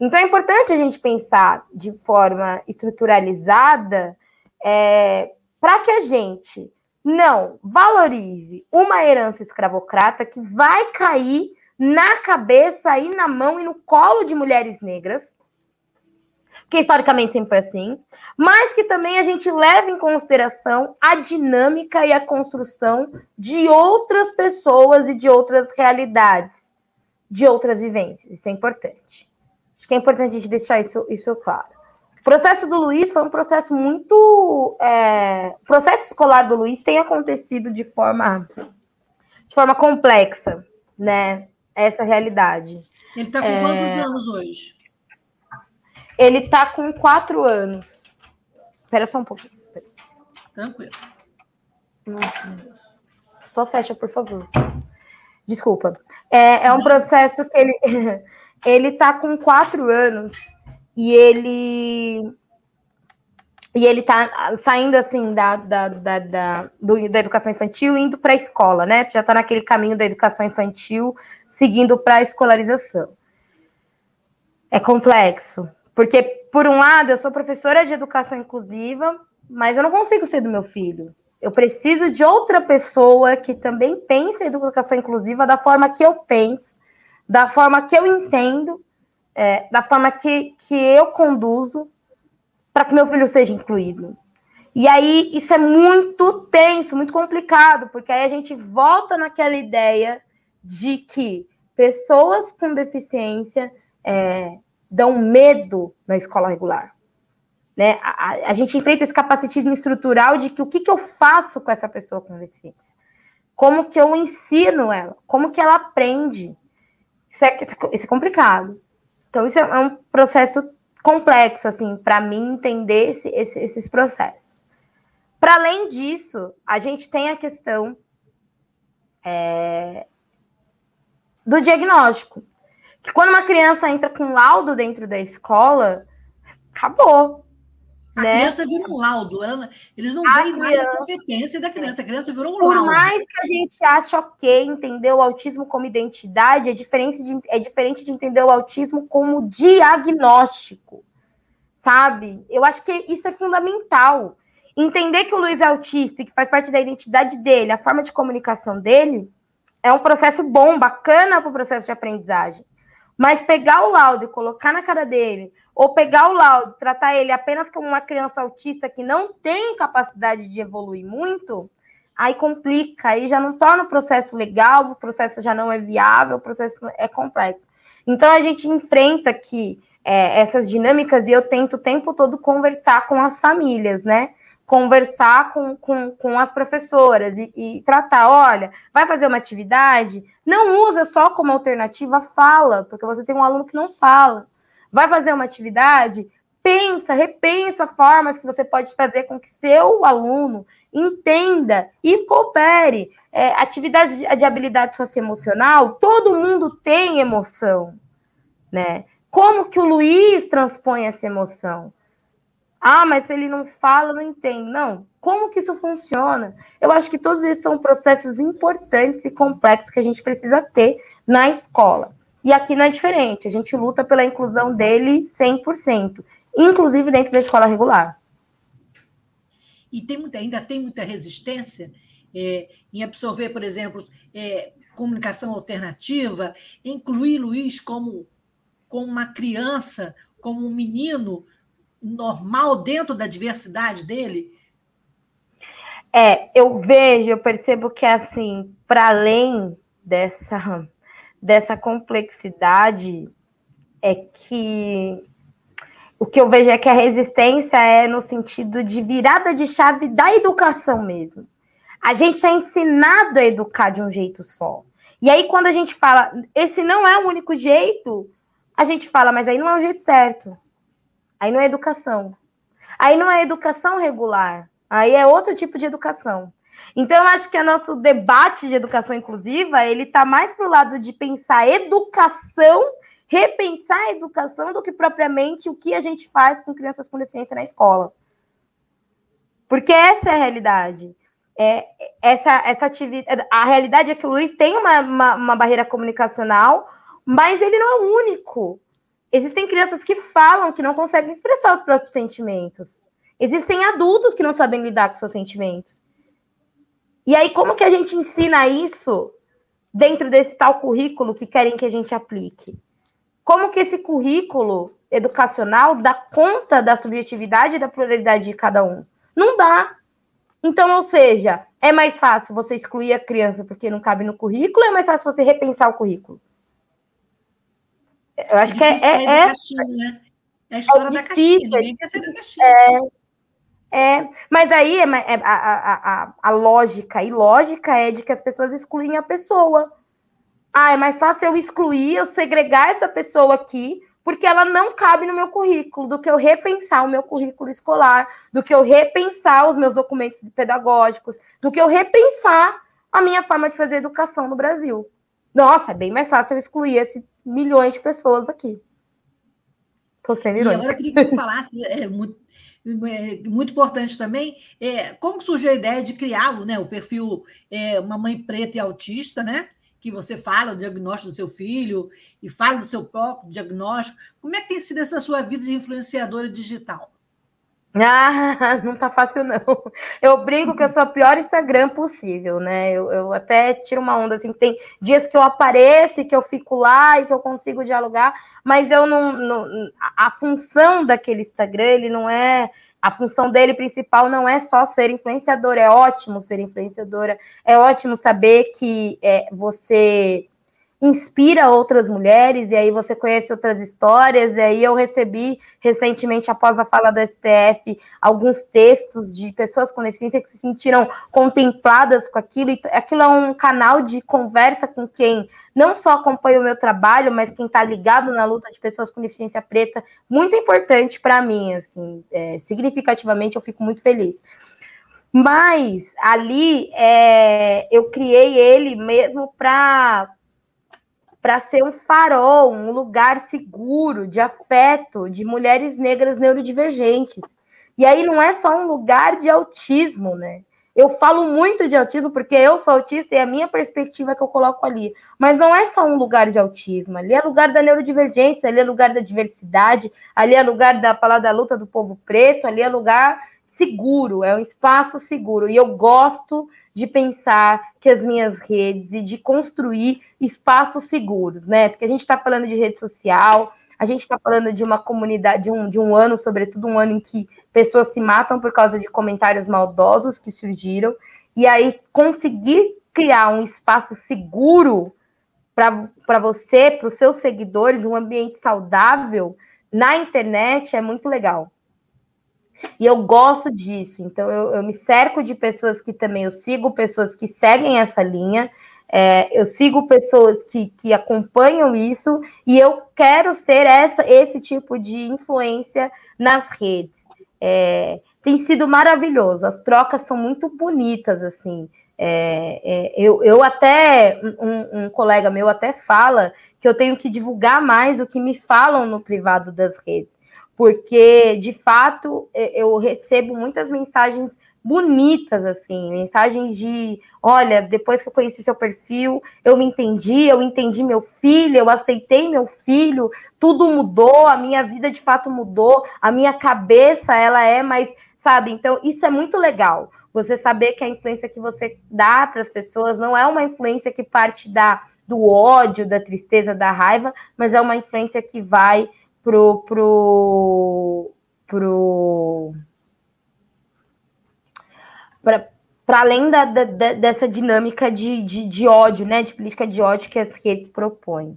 Então é importante a gente pensar de forma estruturalizada é, para que a gente não valorize uma herança escravocrata que vai cair na cabeça e na mão e no colo de mulheres negras, que historicamente sempre foi assim, mas que também a gente leva em consideração a dinâmica e a construção de outras pessoas e de outras realidades, de outras vivências. Isso é importante. Acho que é importante a gente deixar isso, isso claro. O processo do Luiz foi um processo muito. É, o processo escolar do Luiz tem acontecido de forma, de forma complexa, né? Essa realidade. Ele está com é... quantos anos hoje? Ele tá com quatro anos. Espera só um pouquinho. Tranquilo. Nossa. Só fecha, por favor. Desculpa. É, é um processo que ele, ele tá com quatro anos e ele e ele tá saindo assim da, da, da, da, do, da educação infantil indo para a escola, né? Já tá naquele caminho da educação infantil, seguindo para a escolarização. É complexo, porque, por um lado, eu sou professora de educação inclusiva, mas eu não consigo ser do meu filho. Eu preciso de outra pessoa que também pense em educação inclusiva da forma que eu penso, da forma que eu entendo, é, da forma que, que eu conduzo, para que meu filho seja incluído. E aí isso é muito tenso, muito complicado, porque aí a gente volta naquela ideia de que pessoas com deficiência é, dão medo na escola regular. Né? A, a, gente enfrenta esse capacitismo estrutural de que o que, que eu faço com essa pessoa com deficiência? Como que eu ensino ela? Como que ela aprende? Isso é, isso é complicado. Então, isso é um processo complexo, assim, para mim entender esse, esse, esses processos. Para além disso, a gente tem a questão é, do diagnóstico. Que quando uma criança entra com laudo dentro da escola, acabou. A né? criança vira um laudo. Ela, eles não veem mais a competência da criança. A criança virou um Por laudo. Por mais que a gente ache ok entender o autismo como identidade, é diferente de, é diferente de entender o autismo como diagnóstico. Sabe? Eu acho que isso é fundamental. Entender que o Luiz é autista e que faz parte da identidade dele, a forma de comunicação dele, é um processo bom, bacana para o processo de aprendizagem. Mas pegar o laudo e colocar na cara dele, ou pegar o laudo, tratar ele apenas como uma criança autista que não tem capacidade de evoluir muito, aí complica, aí já não torna o processo legal, o processo já não é viável, o processo é complexo. Então a gente enfrenta aqui é, essas dinâmicas e eu tento o tempo todo conversar com as famílias, né? Conversar com, com, com as professoras e, e, tratar, olha, vai fazer uma atividade, não usa só como alternativa, fala, porque você tem um aluno que não fala. Vai fazer uma atividade, pensa, repensa formas que você pode fazer com que seu aluno entenda e coopere. É, atividade de, de habilidade socioemocional, todo mundo tem emoção, né? Como que o Luiz transpõe essa emoção? Ah, mas se ele não fala, não entende. Não. Como que isso funciona? Eu acho que todos esses são processos importantes e complexos que a gente precisa ter na escola. E aqui não é diferente. A gente luta pela inclusão dele 100%, inclusive dentro da escola regular. E tem muita, ainda tem muita resistência é, em absorver, por exemplo, é, comunicação alternativa, incluir Luiz como, como uma criança, como um menino normal dentro da diversidade dele? É, eu vejo, eu percebo que assim, para além dessa dessa complexidade, é que o que eu vejo é que a resistência é no sentido de virada de chave da educação mesmo. A gente é ensinado a educar de um jeito só. E aí, quando a gente fala, esse não é o único jeito, a gente fala, mas aí não é o jeito certo. Aí não é educação. Aí não é educação regular. Aí é outro tipo de educação. Então, eu acho que o nosso debate de educação inclusiva, ele está mais para o lado de pensar educação, repensar a educação, do que propriamente o que a gente faz com crianças com deficiência na escola. Porque essa é a realidade. É, essa, essa atividade, a realidade é que o Luiz tem uma, uma, uma barreira comunicacional, mas ele não é o único. Existem crianças que falam que não conseguem expressar os próprios sentimentos. Existem adultos que não sabem lidar com seus sentimentos. E aí, como que a gente ensina isso dentro desse tal currículo que querem que a gente aplique? Como que esse currículo educacional dá conta da subjetividade e da pluralidade de cada um? Não dá. Então, ou seja, é mais fácil você excluir a criança porque não cabe no currículo, é mais fácil você repensar o currículo. Eu acho que é. É, é, caixinha, né? é a história é da caixinha, sair da caixinha. É, é, mas aí é, é, a, a, a, a lógica e lógica é de que as pessoas excluem a pessoa. Ah, é mais fácil eu excluir, eu segregar essa pessoa aqui, porque ela não cabe no meu currículo, do que eu repensar o meu currículo escolar, do que eu repensar os meus documentos pedagógicos, do que eu repensar a minha forma de fazer educação no Brasil. Nossa, é bem mais fácil eu excluir esse milhões de pessoas aqui. Estou sendo irônica. E agora eu queria que você falasse, é muito, é, muito importante também, é, como surgiu a ideia de criar né, o perfil é, Uma Mãe Preta e Autista, né? Que você fala o diagnóstico do seu filho e fala do seu próprio diagnóstico. Como é que tem sido essa sua vida de influenciadora digital? Ah, não tá fácil, não. Eu brinco que eu sou o pior Instagram possível, né? Eu, eu até tiro uma onda assim, tem dias que eu apareço que eu fico lá e que eu consigo dialogar, mas eu não. não a função daquele Instagram, ele não é. A função dele principal não é só ser influenciador, é ótimo ser influenciadora, é ótimo saber que é, você inspira outras mulheres, e aí você conhece outras histórias, e aí eu recebi recentemente, após a fala do STF, alguns textos de pessoas com deficiência que se sentiram contempladas com aquilo, e aquilo é um canal de conversa com quem não só acompanha o meu trabalho, mas quem está ligado na luta de pessoas com deficiência preta, muito importante para mim, assim, é, significativamente eu fico muito feliz. Mas ali é, eu criei ele mesmo para para ser um farol, um lugar seguro, de afeto, de mulheres negras neurodivergentes. E aí não é só um lugar de autismo, né? Eu falo muito de autismo porque eu sou autista e é a minha perspectiva que eu coloco ali. Mas não é só um lugar de autismo, ali é lugar da neurodivergência, ali é lugar da diversidade, ali é lugar da falar da luta do povo preto, ali é lugar seguro, é um espaço seguro. E eu gosto de pensar que as minhas redes e de construir espaços seguros, né? Porque a gente está falando de rede social, a gente está falando de uma comunidade, de um, de um ano, sobretudo um ano em que pessoas se matam por causa de comentários maldosos que surgiram, e aí conseguir criar um espaço seguro para você, para os seus seguidores, um ambiente saudável na internet é muito legal. E eu gosto disso, então eu, eu, me cerco de pessoas que também eu sigo, pessoas que seguem essa linha, é, eu sigo pessoas que, que acompanham isso, e eu quero ser essa, esse tipo de influência nas redes. É, tem sido maravilhoso, as trocas são muito bonitas, assim. É, é, eu, eu até, um, um, colega meu até fala que eu tenho que divulgar mais o que me falam no privado das redes porque de fato eu recebo muitas mensagens bonitas assim, mensagens de, olha, depois que eu conheci seu perfil, eu me entendi, eu entendi meu filho, eu aceitei meu filho, tudo mudou, a minha vida de fato mudou, a minha cabeça ela é mais, sabe? Então isso é muito legal. Você saber que a influência que você dá para as pessoas não é uma influência que parte da do ódio, da tristeza, da raiva, mas é uma influência que vai pro pro pro para além da, da, dessa dinâmica de, de, de, ódio, né, de política de ódio que as redes propõem.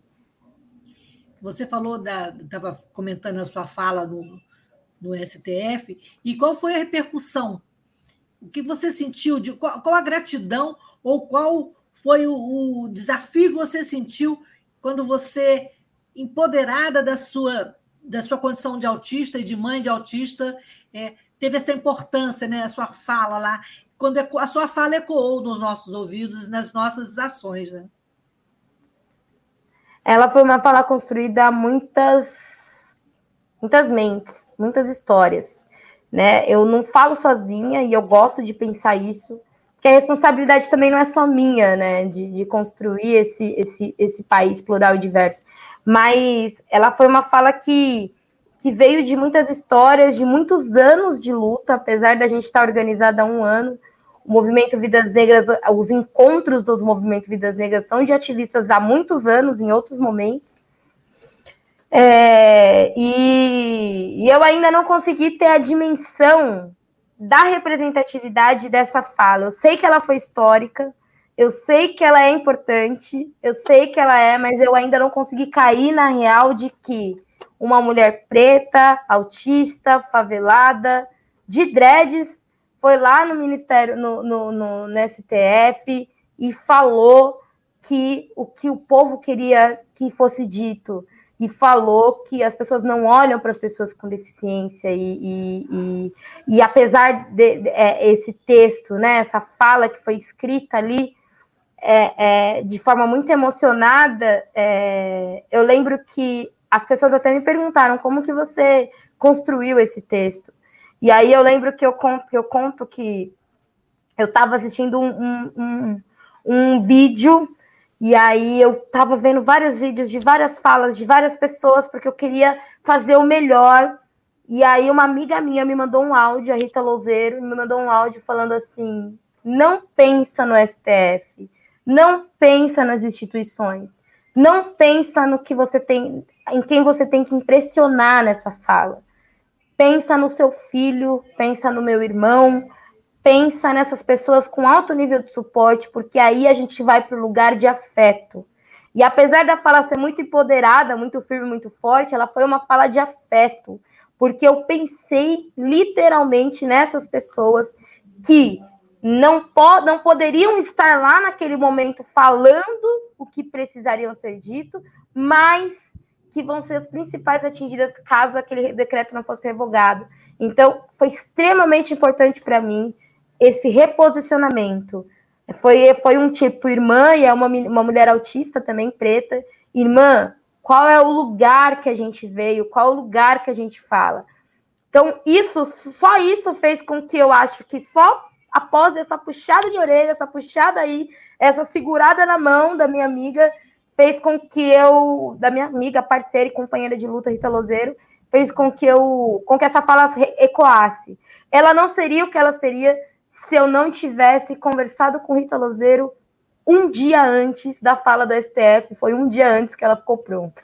Você falou da, estava comentando a sua fala no, no STF, e qual foi a repercussão? O que você sentiu? De qual, qual a gratidão ou qual foi o, o desafio que você sentiu quando você empoderada da sua, da sua condição de autista e de mãe de autista, é, teve essa importância, né? A sua fala lá, quando a sua fala ecoou nos nossos ouvidos, nas nossas ações, né? Ela foi uma fala construída a muitas, muitas mentes, muitas histórias, né? Eu não falo sozinha e eu gosto de pensar isso que a responsabilidade também não é só minha, né, de, de, construir esse, esse, esse país plural e diverso, mas ela foi uma fala que, que veio de muitas histórias, de muitos anos de luta, apesar da gente estar organizada há um ano, o movimento Vidas Negras, os encontros dos movimentos Vidas Negras são de ativistas há muitos anos, em outros momentos, é, e, e eu ainda não consegui ter a dimensão da representatividade dessa fala. Eu sei que ela foi histórica, eu sei que ela é importante, eu sei que ela é, mas eu ainda não consegui cair na real de que uma mulher preta, autista, favelada, de dreads, foi lá no Ministério, no, no, no, no STF e falou que o que o povo queria que fosse dito e falou que as pessoas não olham para as pessoas com deficiência e, e, e, e apesar de, de é, esse texto, né, essa fala que foi escrita ali é, é, de forma muito emocionada, é, eu lembro que as pessoas até me perguntaram como que você construiu esse texto. E aí eu lembro que eu conto que eu conto que eu estava assistindo um, um, um, um vídeo e aí eu estava vendo vários vídeos de várias falas de várias pessoas, porque eu queria fazer o melhor. E aí uma amiga minha me mandou um áudio, a Rita Louzeiro, me mandou um áudio falando assim: não pensa no STF, não pensa nas instituições, não pensa no que você tem, em quem você tem que impressionar nessa fala. Pensa no seu filho, pensa no meu irmão, pensa nessas pessoas com alto nível de suporte, porque aí a gente vai para o lugar de afeto. E apesar da fala ser muito empoderada, muito firme, muito forte, ela foi uma fala de afeto, porque eu pensei literalmente nessas pessoas que não, po não poderiam estar lá naquele momento falando o que precisariam ser dito, mas que vão ser as principais atingidas caso aquele decreto não fosse revogado. Então, foi extremamente importante para mim esse reposicionamento. Foi, foi um tipo, irmã, e é uma, uma mulher autista também, preta. Irmã, qual é o lugar que a gente veio? Qual é o lugar que a gente fala? Então, isso, só isso fez com que eu acho que só após essa puxada de orelha, essa puxada aí, essa segurada na mão da minha amiga, fez com que eu, da minha amiga, parceira e companheira de luta, Rita Lozeiro, fez com que eu, com que essa fala ecoasse. Ela não seria o que ela seria se eu não tivesse conversado com Rita Lozeiro um dia antes da fala do STF, foi um dia antes que ela ficou pronta.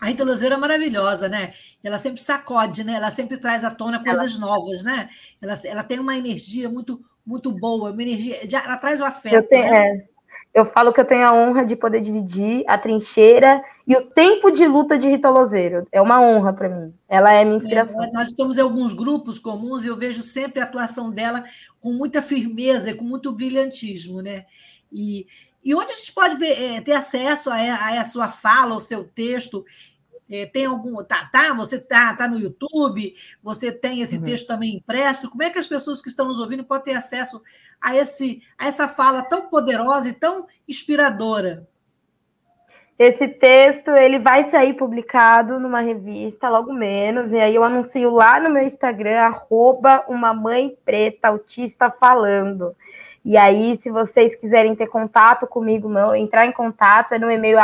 A Rita Lozeiro é maravilhosa, né? Ela sempre sacode, né? Ela sempre traz à tona coisas ela... novas, né? Ela, ela tem uma energia muito muito boa, uma energia, ela traz o afeto. Eu, tenho, né? é, eu falo que eu tenho a honra de poder dividir a trincheira e o tempo de luta de Rita Lozeiro. É uma honra para mim. Ela é minha inspiração. É, nós estamos em alguns grupos comuns e eu vejo sempre a atuação dela com muita firmeza e com muito brilhantismo, né? E, e onde a gente pode ver, é, ter acesso a, a, a sua fala, ao seu texto é, tem algum. Tá, tá, você tá, tá no YouTube, você tem esse uhum. texto também impresso. Como é que as pessoas que estão nos ouvindo podem ter acesso a, esse, a essa fala tão poderosa e tão inspiradora? Esse texto ele vai sair publicado numa revista logo menos, e aí eu anuncio lá no meu Instagram, arroba uma mãe preta autista falando. E aí, se vocês quiserem ter contato comigo, meu, entrar em contato, é no e-mail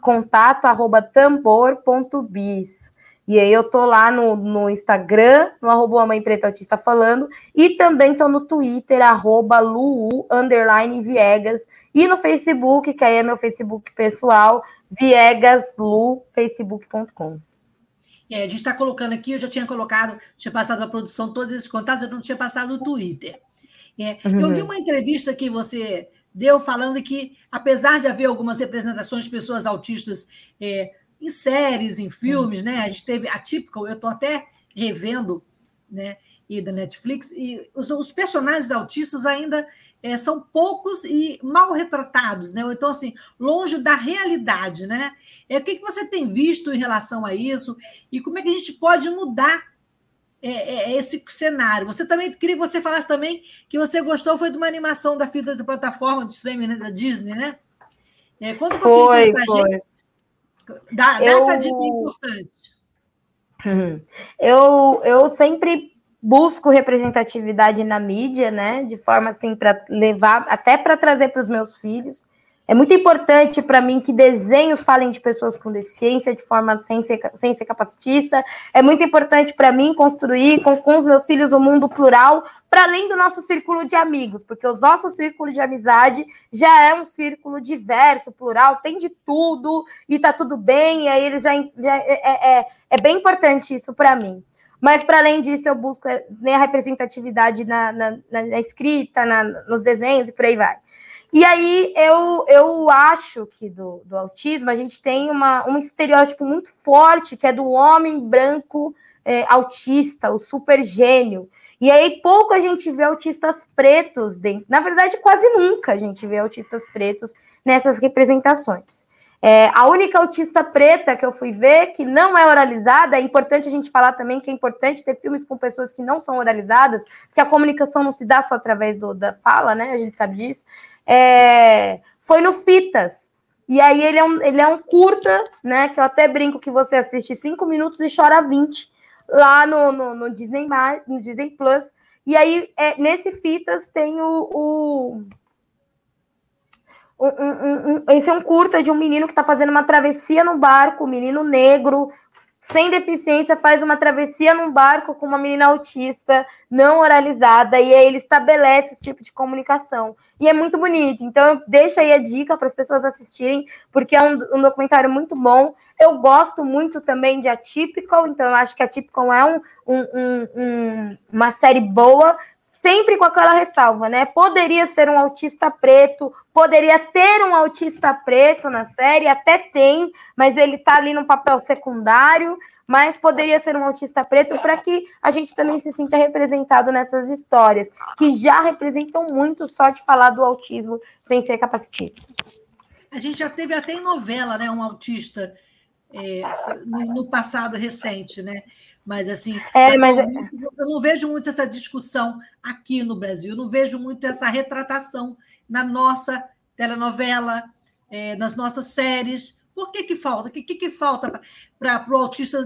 contato arroba tambor.bis. E aí eu tô lá no, no Instagram, no arroba Mãe Preta Autista falando, e também tô no Twitter, arroba Luu, underline Viegas, e no Facebook, que aí é meu Facebook pessoal, Viegas Lu, facebook.com. É, a gente está colocando aqui, eu já tinha colocado, tinha passado a produção todos esses contatos, eu não tinha passado no Twitter. É, uhum. Eu li uma entrevista que você deu falando que, apesar de haver algumas representações de pessoas autistas é, em séries, em filmes, né? A gente teve a Typical, eu estou até revendo, né? E da Netflix, e os, os personagens autistas ainda é, são poucos e mal retratados, né? Ou então, assim, longe da realidade, né? É, o que, que você tem visto em relação a isso e como é que a gente pode mudar é, é, é, esse cenário. Você também queria que você falasse também que você gostou foi de uma animação da fita de plataforma de streaming né, da Disney, né? É, conta um foi, foi. Gente. Dá, dá eu... essa dica importante. Uhum. Eu, eu sempre busco representatividade na mídia, né? De forma assim para levar, até para trazer para os meus filhos. É muito importante para mim que desenhos falem de pessoas com deficiência de forma sem ser, sem ser capacitista. É muito importante para mim construir com, com os meus filhos um mundo plural, para além do nosso círculo de amigos, porque o nosso círculo de amizade já é um círculo diverso, plural, tem de tudo e tá tudo bem. E aí eles já, já é, é, é, é bem importante isso para mim. Mas, para além disso, eu busco né, representatividade na, na, na escrita, na, nos desenhos e por aí vai. E aí eu, eu acho que do, do autismo a gente tem uma, um estereótipo muito forte que é do homem branco é, autista, o super gênio. E aí pouco a gente vê autistas pretos dentro. Na verdade, quase nunca a gente vê autistas pretos nessas representações. É, a única autista preta que eu fui ver, que não é oralizada, é importante a gente falar também que é importante ter filmes com pessoas que não são oralizadas, porque a comunicação não se dá só através do, da fala, né? A gente sabe disso é, foi no Fitas. E aí ele é, um, ele é um curta, né? Que eu até brinco que você assiste cinco minutos e chora 20 lá no, no, no Disney, no Disney Plus. E aí, é, nesse Fitas tem o. o um, um, um, esse é um curta de um menino que está fazendo uma travessia no barco, um menino negro, sem deficiência faz uma travessia num barco com uma menina autista não oralizada e aí ele estabelece esse tipo de comunicação. E é muito bonito. Então, deixa aí a dica para as pessoas assistirem, porque é um, um, documentário muito bom. Eu gosto muito também de Atypical, então eu acho que Atypical é um, um, uma série boa. Sempre com aquela ressalva, né? Poderia ser um autista preto, poderia ter um autista preto na série, até tem, mas ele tá ali no papel secundário, mas poderia ser um autista preto para que a gente também se sinta representado nessas histórias, que já representam muito só de falar do autismo sem ser capacitista. A gente já teve até em novela, né, um autista é, no passado recente, né? Mas assim, é, mas... eu não vejo muito essa discussão aqui no Brasil, eu não vejo muito essa retratação na nossa telenovela, é, nas nossas séries. Por que, que falta? O que, que, que falta para o autista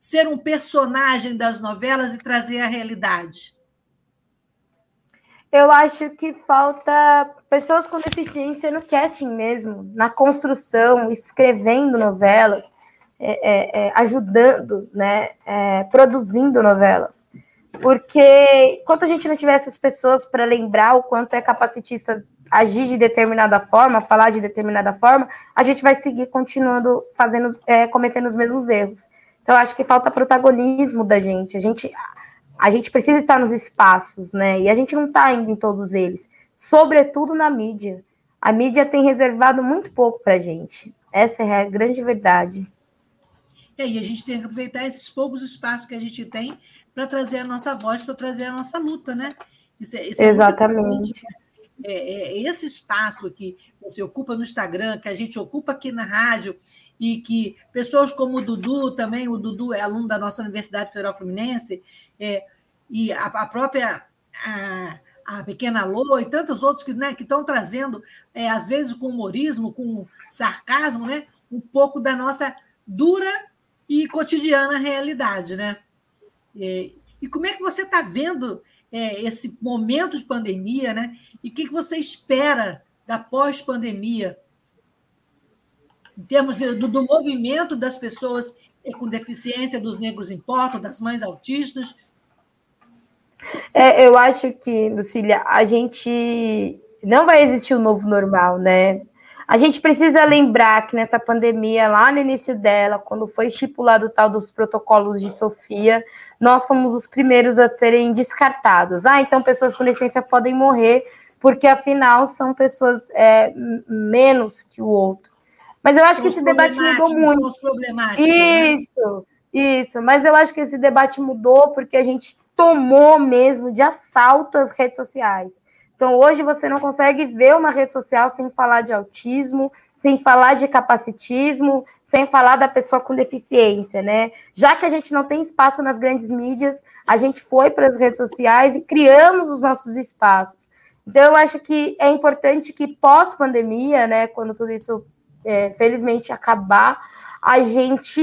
ser um personagem das novelas e trazer a realidade? Eu acho que falta pessoas com deficiência no casting mesmo, na construção, escrevendo novelas, é, é, é ajudando, né, é, produzindo novelas. Porque enquanto a gente não tiver essas pessoas para lembrar o quanto é capacitista agir de determinada forma, falar de determinada forma, a gente vai seguir continuando fazendo, é, cometendo os mesmos erros. Então, acho que falta protagonismo da gente. A gente, a gente precisa estar nos espaços, né? E a gente não está indo em todos eles, sobretudo na mídia. A mídia tem reservado muito pouco para a gente. Essa é a grande verdade. É, e a gente tem que aproveitar esses poucos espaços que a gente tem para trazer a nossa voz, para trazer a nossa luta, né? Isso é, isso é Exatamente. É, é, esse espaço que você ocupa no Instagram, que a gente ocupa aqui na rádio, e que pessoas como o Dudu também, o Dudu é aluno da nossa Universidade Federal Fluminense, é, e a, a própria a, a, pequena Lô e tantos outros que né, estão trazendo, é, às vezes com humorismo, com sarcasmo, né, um pouco da nossa dura e cotidiana realidade. Né? É, e como é que você está vendo é, esse momento de pandemia, né? E o que, que você espera da pós-pandemia, em termos do, do, movimento das pessoas com deficiência, dos negros importam, das mães autistas? É, eu acho que, Lucília, a gente não vai existir um novo normal, né? A gente precisa lembrar que nessa pandemia, lá no início dela, quando foi estipulado o tal dos protocolos de Sofia, nós fomos os primeiros a serem descartados. Ah, então pessoas com deficiência podem morrer, porque afinal são pessoas é, menos que o outro. Mas eu acho que esse debate mudou muito. Né? Isso, né? isso. Mas eu acho que esse debate mudou porque a gente tomou mesmo de assalto as redes sociais. Então, hoje você não consegue ver uma rede social sem falar de autismo, sem falar de capacitismo, sem falar da pessoa com deficiência, né? Já que a gente não tem espaço nas grandes mídias, a gente foi para as redes sociais e criamos os nossos espaços. Então, eu acho que é importante que pós-pandemia, né, quando tudo isso é, felizmente acabar, a gente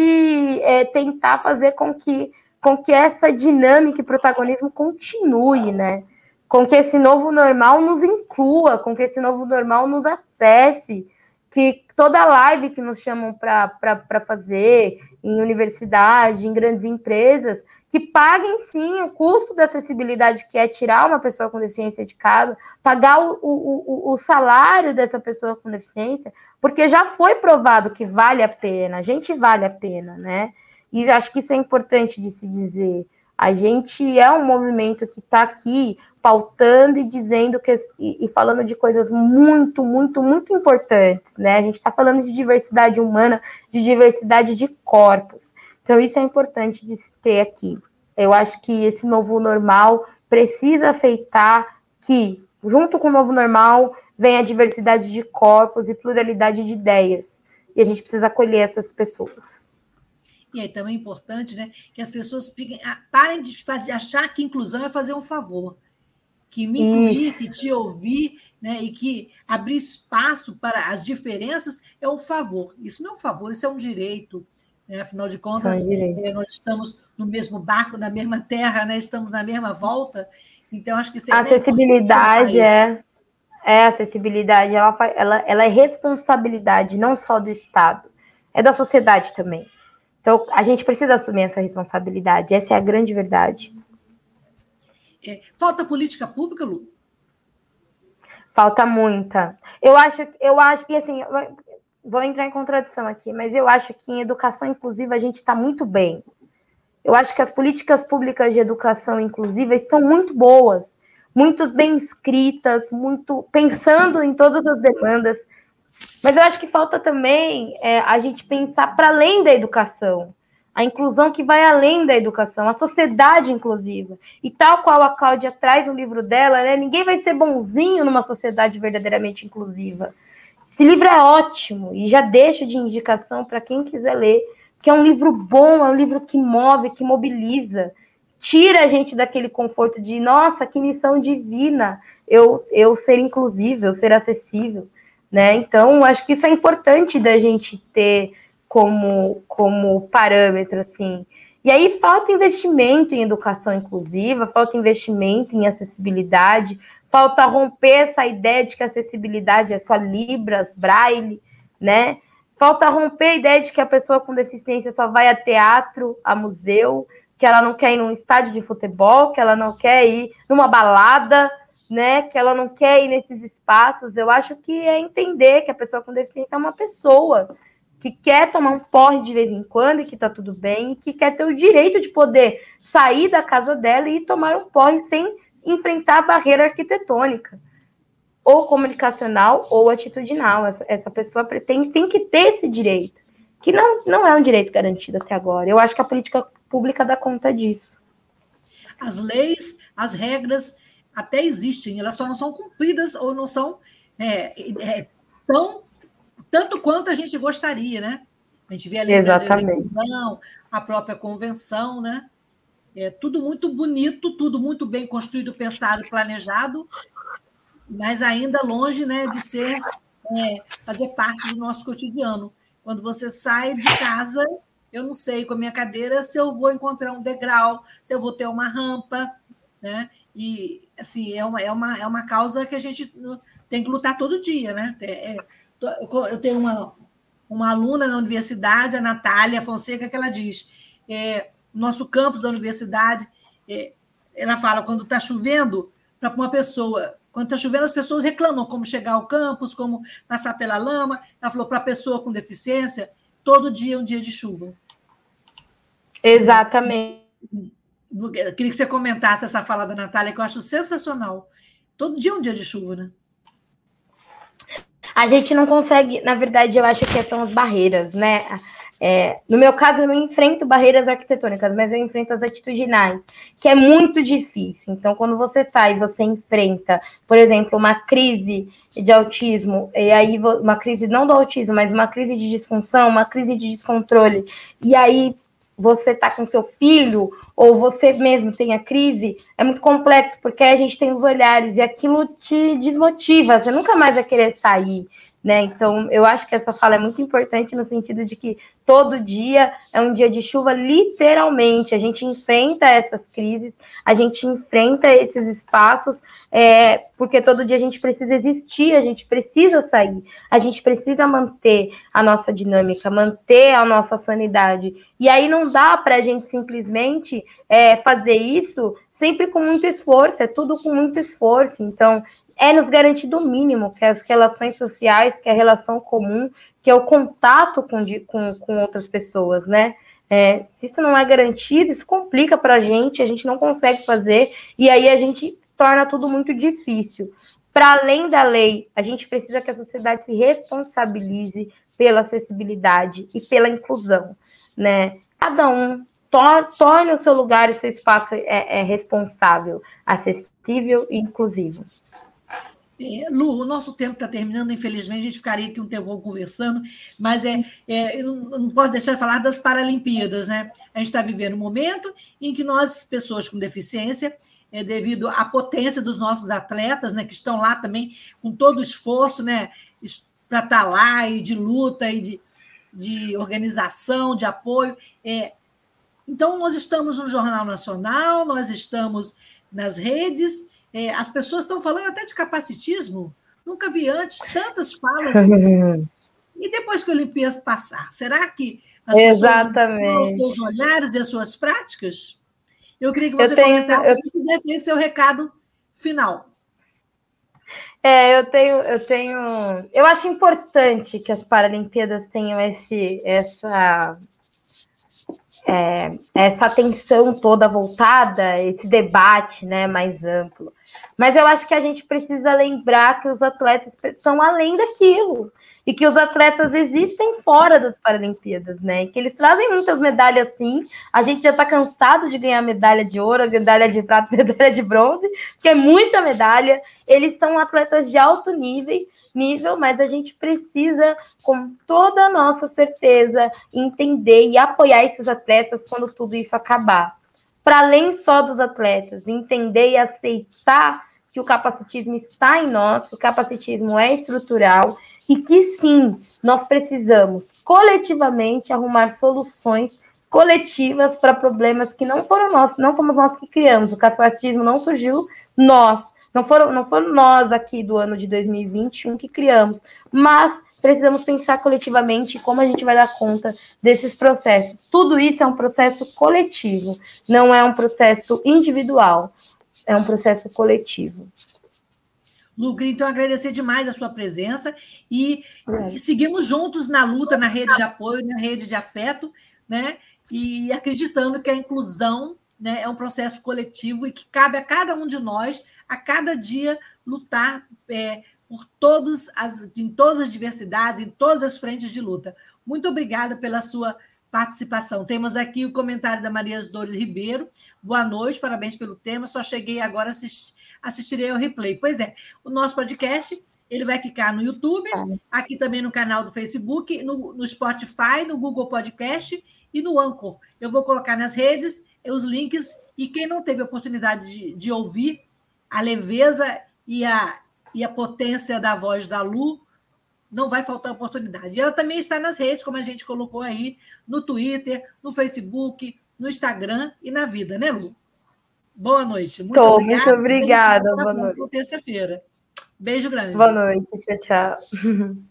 é, tentar fazer com que, com que essa dinâmica e protagonismo continue, né? Com que esse novo normal nos inclua, com que esse novo normal nos acesse, que toda live que nos chamam para fazer em universidade, em grandes empresas, que paguem sim o custo da acessibilidade, que é tirar uma pessoa com deficiência de casa, pagar o, o, o salário dessa pessoa com deficiência, porque já foi provado que vale a pena, a gente vale a pena, né? E acho que isso é importante de se dizer. A gente é um movimento que está aqui pautando e dizendo que e, e, falando de coisas muito, muito, muito importantes, né? A gente está falando de diversidade humana, de diversidade de corpos. Então, isso é importante de se ter aqui. Eu acho que esse novo normal precisa aceitar que, junto com o novo normal, vem a diversidade de corpos e pluralidade de ideias. E a gente precisa acolher essas pessoas. E aí também é importante né, que as pessoas fiquem, ah, parem de fazer, achar que inclusão é fazer um favor que me incluir, que te ouvir, né, e que abrir espaço para as diferenças é um favor. Isso não é um favor, isso é um direito. Né? Afinal de contas, é, nós estamos no mesmo barco, na mesma terra, né? estamos na mesma volta. Então, acho que isso é acessibilidade é é acessibilidade, ela, ela, ela é responsabilidade não só do Estado, é da sociedade também. Então, a gente precisa assumir essa responsabilidade, essa é a grande verdade. É, falta política pública, Lu? Falta muita. Eu acho, eu acho que assim, vou entrar em contradição aqui, mas eu acho que em educação inclusiva a gente está muito bem. Eu acho que as políticas públicas de educação inclusiva estão muito boas, muitos bem escritas, muito pensando em todas as demandas. Mas eu acho que falta também é, a gente pensar para além da educação, a inclusão que vai além da educação, a sociedade inclusiva. E tal qual a Cláudia traz no livro dela, né, ninguém vai ser bonzinho numa sociedade verdadeiramente inclusiva. Esse livro é ótimo e já deixo de indicação para quem quiser ler, que é um livro bom, é um livro que move, que mobiliza, tira a gente daquele conforto de, nossa, que missão divina eu, eu ser inclusivo, eu ser acessível, né? Então, acho que isso é importante da gente ter como, como parâmetro, assim. E aí falta investimento em educação inclusiva, falta investimento em acessibilidade, falta romper essa ideia de que acessibilidade é só Libras, Braille, né? Falta romper a ideia de que a pessoa com deficiência só vai a teatro, a museu, que ela não quer ir num estádio de futebol, que ela não quer ir numa balada, né? Que ela não quer ir nesses espaços. Eu acho que é entender que a pessoa com deficiência é uma pessoa que quer tomar um porre de vez em quando e que tá tudo bem, e que quer ter o direito de poder sair da casa dela e tomar um porre sem enfrentar a barreira arquitetônica, ou comunicacional ou atitudinal. Essa, essa pessoa tem, tem que ter esse direito, que não, não é um direito garantido até agora. Eu acho que a política pública dá conta disso. As leis, as regras até existem, elas só não são cumpridas ou não são é, é, tão tanto quanto a gente gostaria, né? A gente vê ali a própria convenção, né? É tudo muito bonito, tudo muito bem construído, pensado, planejado, mas ainda longe, né, de ser é, fazer parte do nosso cotidiano. Quando você sai de casa, eu não sei com a minha cadeira se eu vou encontrar um degrau, se eu vou ter uma rampa, né? E assim é uma é uma é uma causa que a gente tem que lutar todo dia, né? É, é eu tenho uma, uma aluna na universidade, a Natália Fonseca, que ela diz: é, nosso campus da universidade, é, ela fala, quando está chovendo, para uma pessoa, quando está chovendo, as pessoas reclamam como chegar ao campus, como passar pela lama. Ela falou, para a pessoa com deficiência, todo dia é um dia de chuva. Exatamente. Queria que você comentasse essa fala da Natália, que eu acho sensacional. Todo dia é um dia de chuva, né? A gente não consegue, na verdade, eu acho que são as barreiras, né? É, no meu caso, eu não enfrento barreiras arquitetônicas, mas eu enfrento as atitudinais, que é muito difícil. Então, quando você sai, você enfrenta, por exemplo, uma crise de autismo, e aí uma crise não do autismo, mas uma crise de disfunção, uma crise de descontrole, e aí você está com seu filho, ou você mesmo tem a crise, é muito complexo, porque a gente tem os olhares e aquilo te desmotiva, você nunca mais vai querer sair. Né? Então, eu acho que essa fala é muito importante no sentido de que todo dia é um dia de chuva, literalmente. A gente enfrenta essas crises, a gente enfrenta esses espaços, é, porque todo dia a gente precisa existir, a gente precisa sair, a gente precisa manter a nossa dinâmica, manter a nossa sanidade. E aí não dá para a gente simplesmente é, fazer isso sempre com muito esforço, é tudo com muito esforço. Então, é nos garantido o mínimo, que é as relações sociais, que é a relação comum, que é o contato com, com, com outras pessoas, né? É, se isso não é garantido, isso complica para a gente, a gente não consegue fazer, e aí a gente torna tudo muito difícil. Para além da lei, a gente precisa que a sociedade se responsabilize pela acessibilidade e pela inclusão, né? Cada um torne o seu lugar e seu espaço é, é responsável, acessível e inclusivo. É, Lu, o nosso tempo está terminando, infelizmente, a gente ficaria aqui um tempo conversando, mas é, é eu não, posso deixar de falar das Paralimpíadas, né? A gente está vivendo um momento em que nós, pessoas com deficiência, é, devido à potência dos nossos atletas, né, que estão lá também com todo o esforço, né, para estar tá lá e de luta e de, de organização, de apoio. É, então, nós estamos no Jornal Nacional, nós estamos nas redes é, as pessoas estão falando até de capacitismo. Nunca vi antes tantas falas. e depois que a Olimpíada passar, será que as Exatamente. pessoas os seus olhares e as suas práticas? Eu queria que você eu tenho, comentasse eu... e fizesse esse seu recado final. É, eu tenho, eu tenho, eu acho importante que as Paralimpíadas tenham esse, essa, é, essa atenção toda voltada, esse debate, né, mais amplo. Mas eu acho que a gente precisa lembrar que os atletas são além daquilo e que os atletas existem fora das Paralimpíadas, né? Que eles trazem muitas medalhas, sim. A gente já está cansado de ganhar medalha de ouro, medalha de prata, medalha de bronze, que é muita medalha. Eles são atletas de alto nível, nível, mas a gente precisa, com toda a nossa certeza, entender e apoiar esses atletas quando tudo isso acabar. Para além só dos atletas, entender e aceitar que o capacitismo está em nós, que o capacitismo é estrutural e que sim, nós precisamos coletivamente arrumar soluções coletivas para problemas que não foram nós, não fomos nós que criamos. O capacitismo não surgiu nós, não foram, não foram nós aqui do ano de 2021 que criamos, mas precisamos pensar coletivamente como a gente vai dar conta desses processos. Tudo isso é um processo coletivo, não é um processo individual, é um processo coletivo. Lu, queria então agradecer demais a sua presença e, é. seguimos juntos na luta, na rede de apoio, na rede de afeto, né? E acreditando que a inclusão né, é um processo coletivo e que cabe a cada um de nós, a cada dia, lutar é, por todos as, em todas as diversidades, em todas as frentes de luta. Muito obrigada pela sua participação. Temos aqui o comentário da Maria Dores Ribeiro. Boa noite, parabéns pelo tema. Só cheguei agora, assist, assistirei ao replay. Pois é, o nosso podcast ele vai ficar no YouTube, tá. aqui também no canal do Facebook, no, no Spotify, no Google Podcast e no Anchor. Eu vou colocar nas redes os links e quem não teve a oportunidade de, de ouvir a leveza e a, e a potência da voz da Lu, não vai faltar oportunidade. E ela também está nas redes, como a gente colocou aí, no Twitter, no Facebook, no Instagram e na vida, né, Lu? Boa noite. Muito Tô, obrigada. Muito obrigada. Boa noite. Terça-feira. Beijo grande. Boa noite. Tchau, tchau.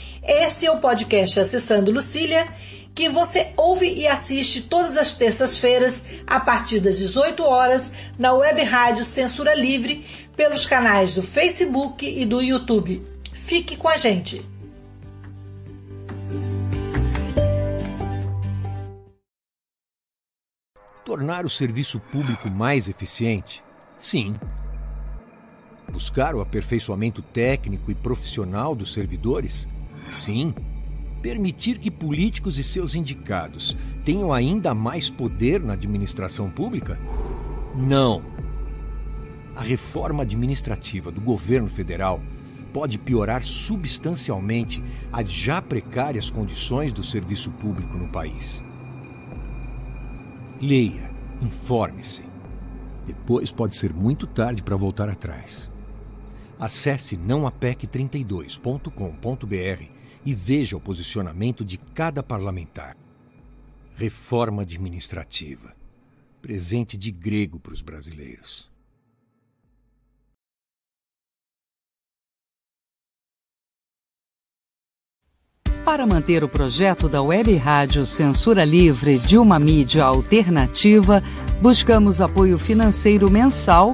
Este é o podcast Acessando Lucília, que você ouve e assiste todas as terças-feiras, a partir das 18 horas, na web rádio Censura Livre, pelos canais do Facebook e do YouTube. Fique com a gente! Tornar o serviço público mais eficiente? Sim. Buscar o aperfeiçoamento técnico e profissional dos servidores? Sim. Permitir que políticos e seus indicados tenham ainda mais poder na administração pública? Não. A reforma administrativa do governo federal pode piorar substancialmente as já precárias condições do serviço público no país. Leia, informe-se. Depois pode ser muito tarde para voltar atrás. Acesse nãoapec32.com.br e veja o posicionamento de cada parlamentar. Reforma administrativa. Presente de grego para os brasileiros. Para manter o projeto da Web Rádio Censura Livre de uma mídia alternativa, buscamos apoio financeiro mensal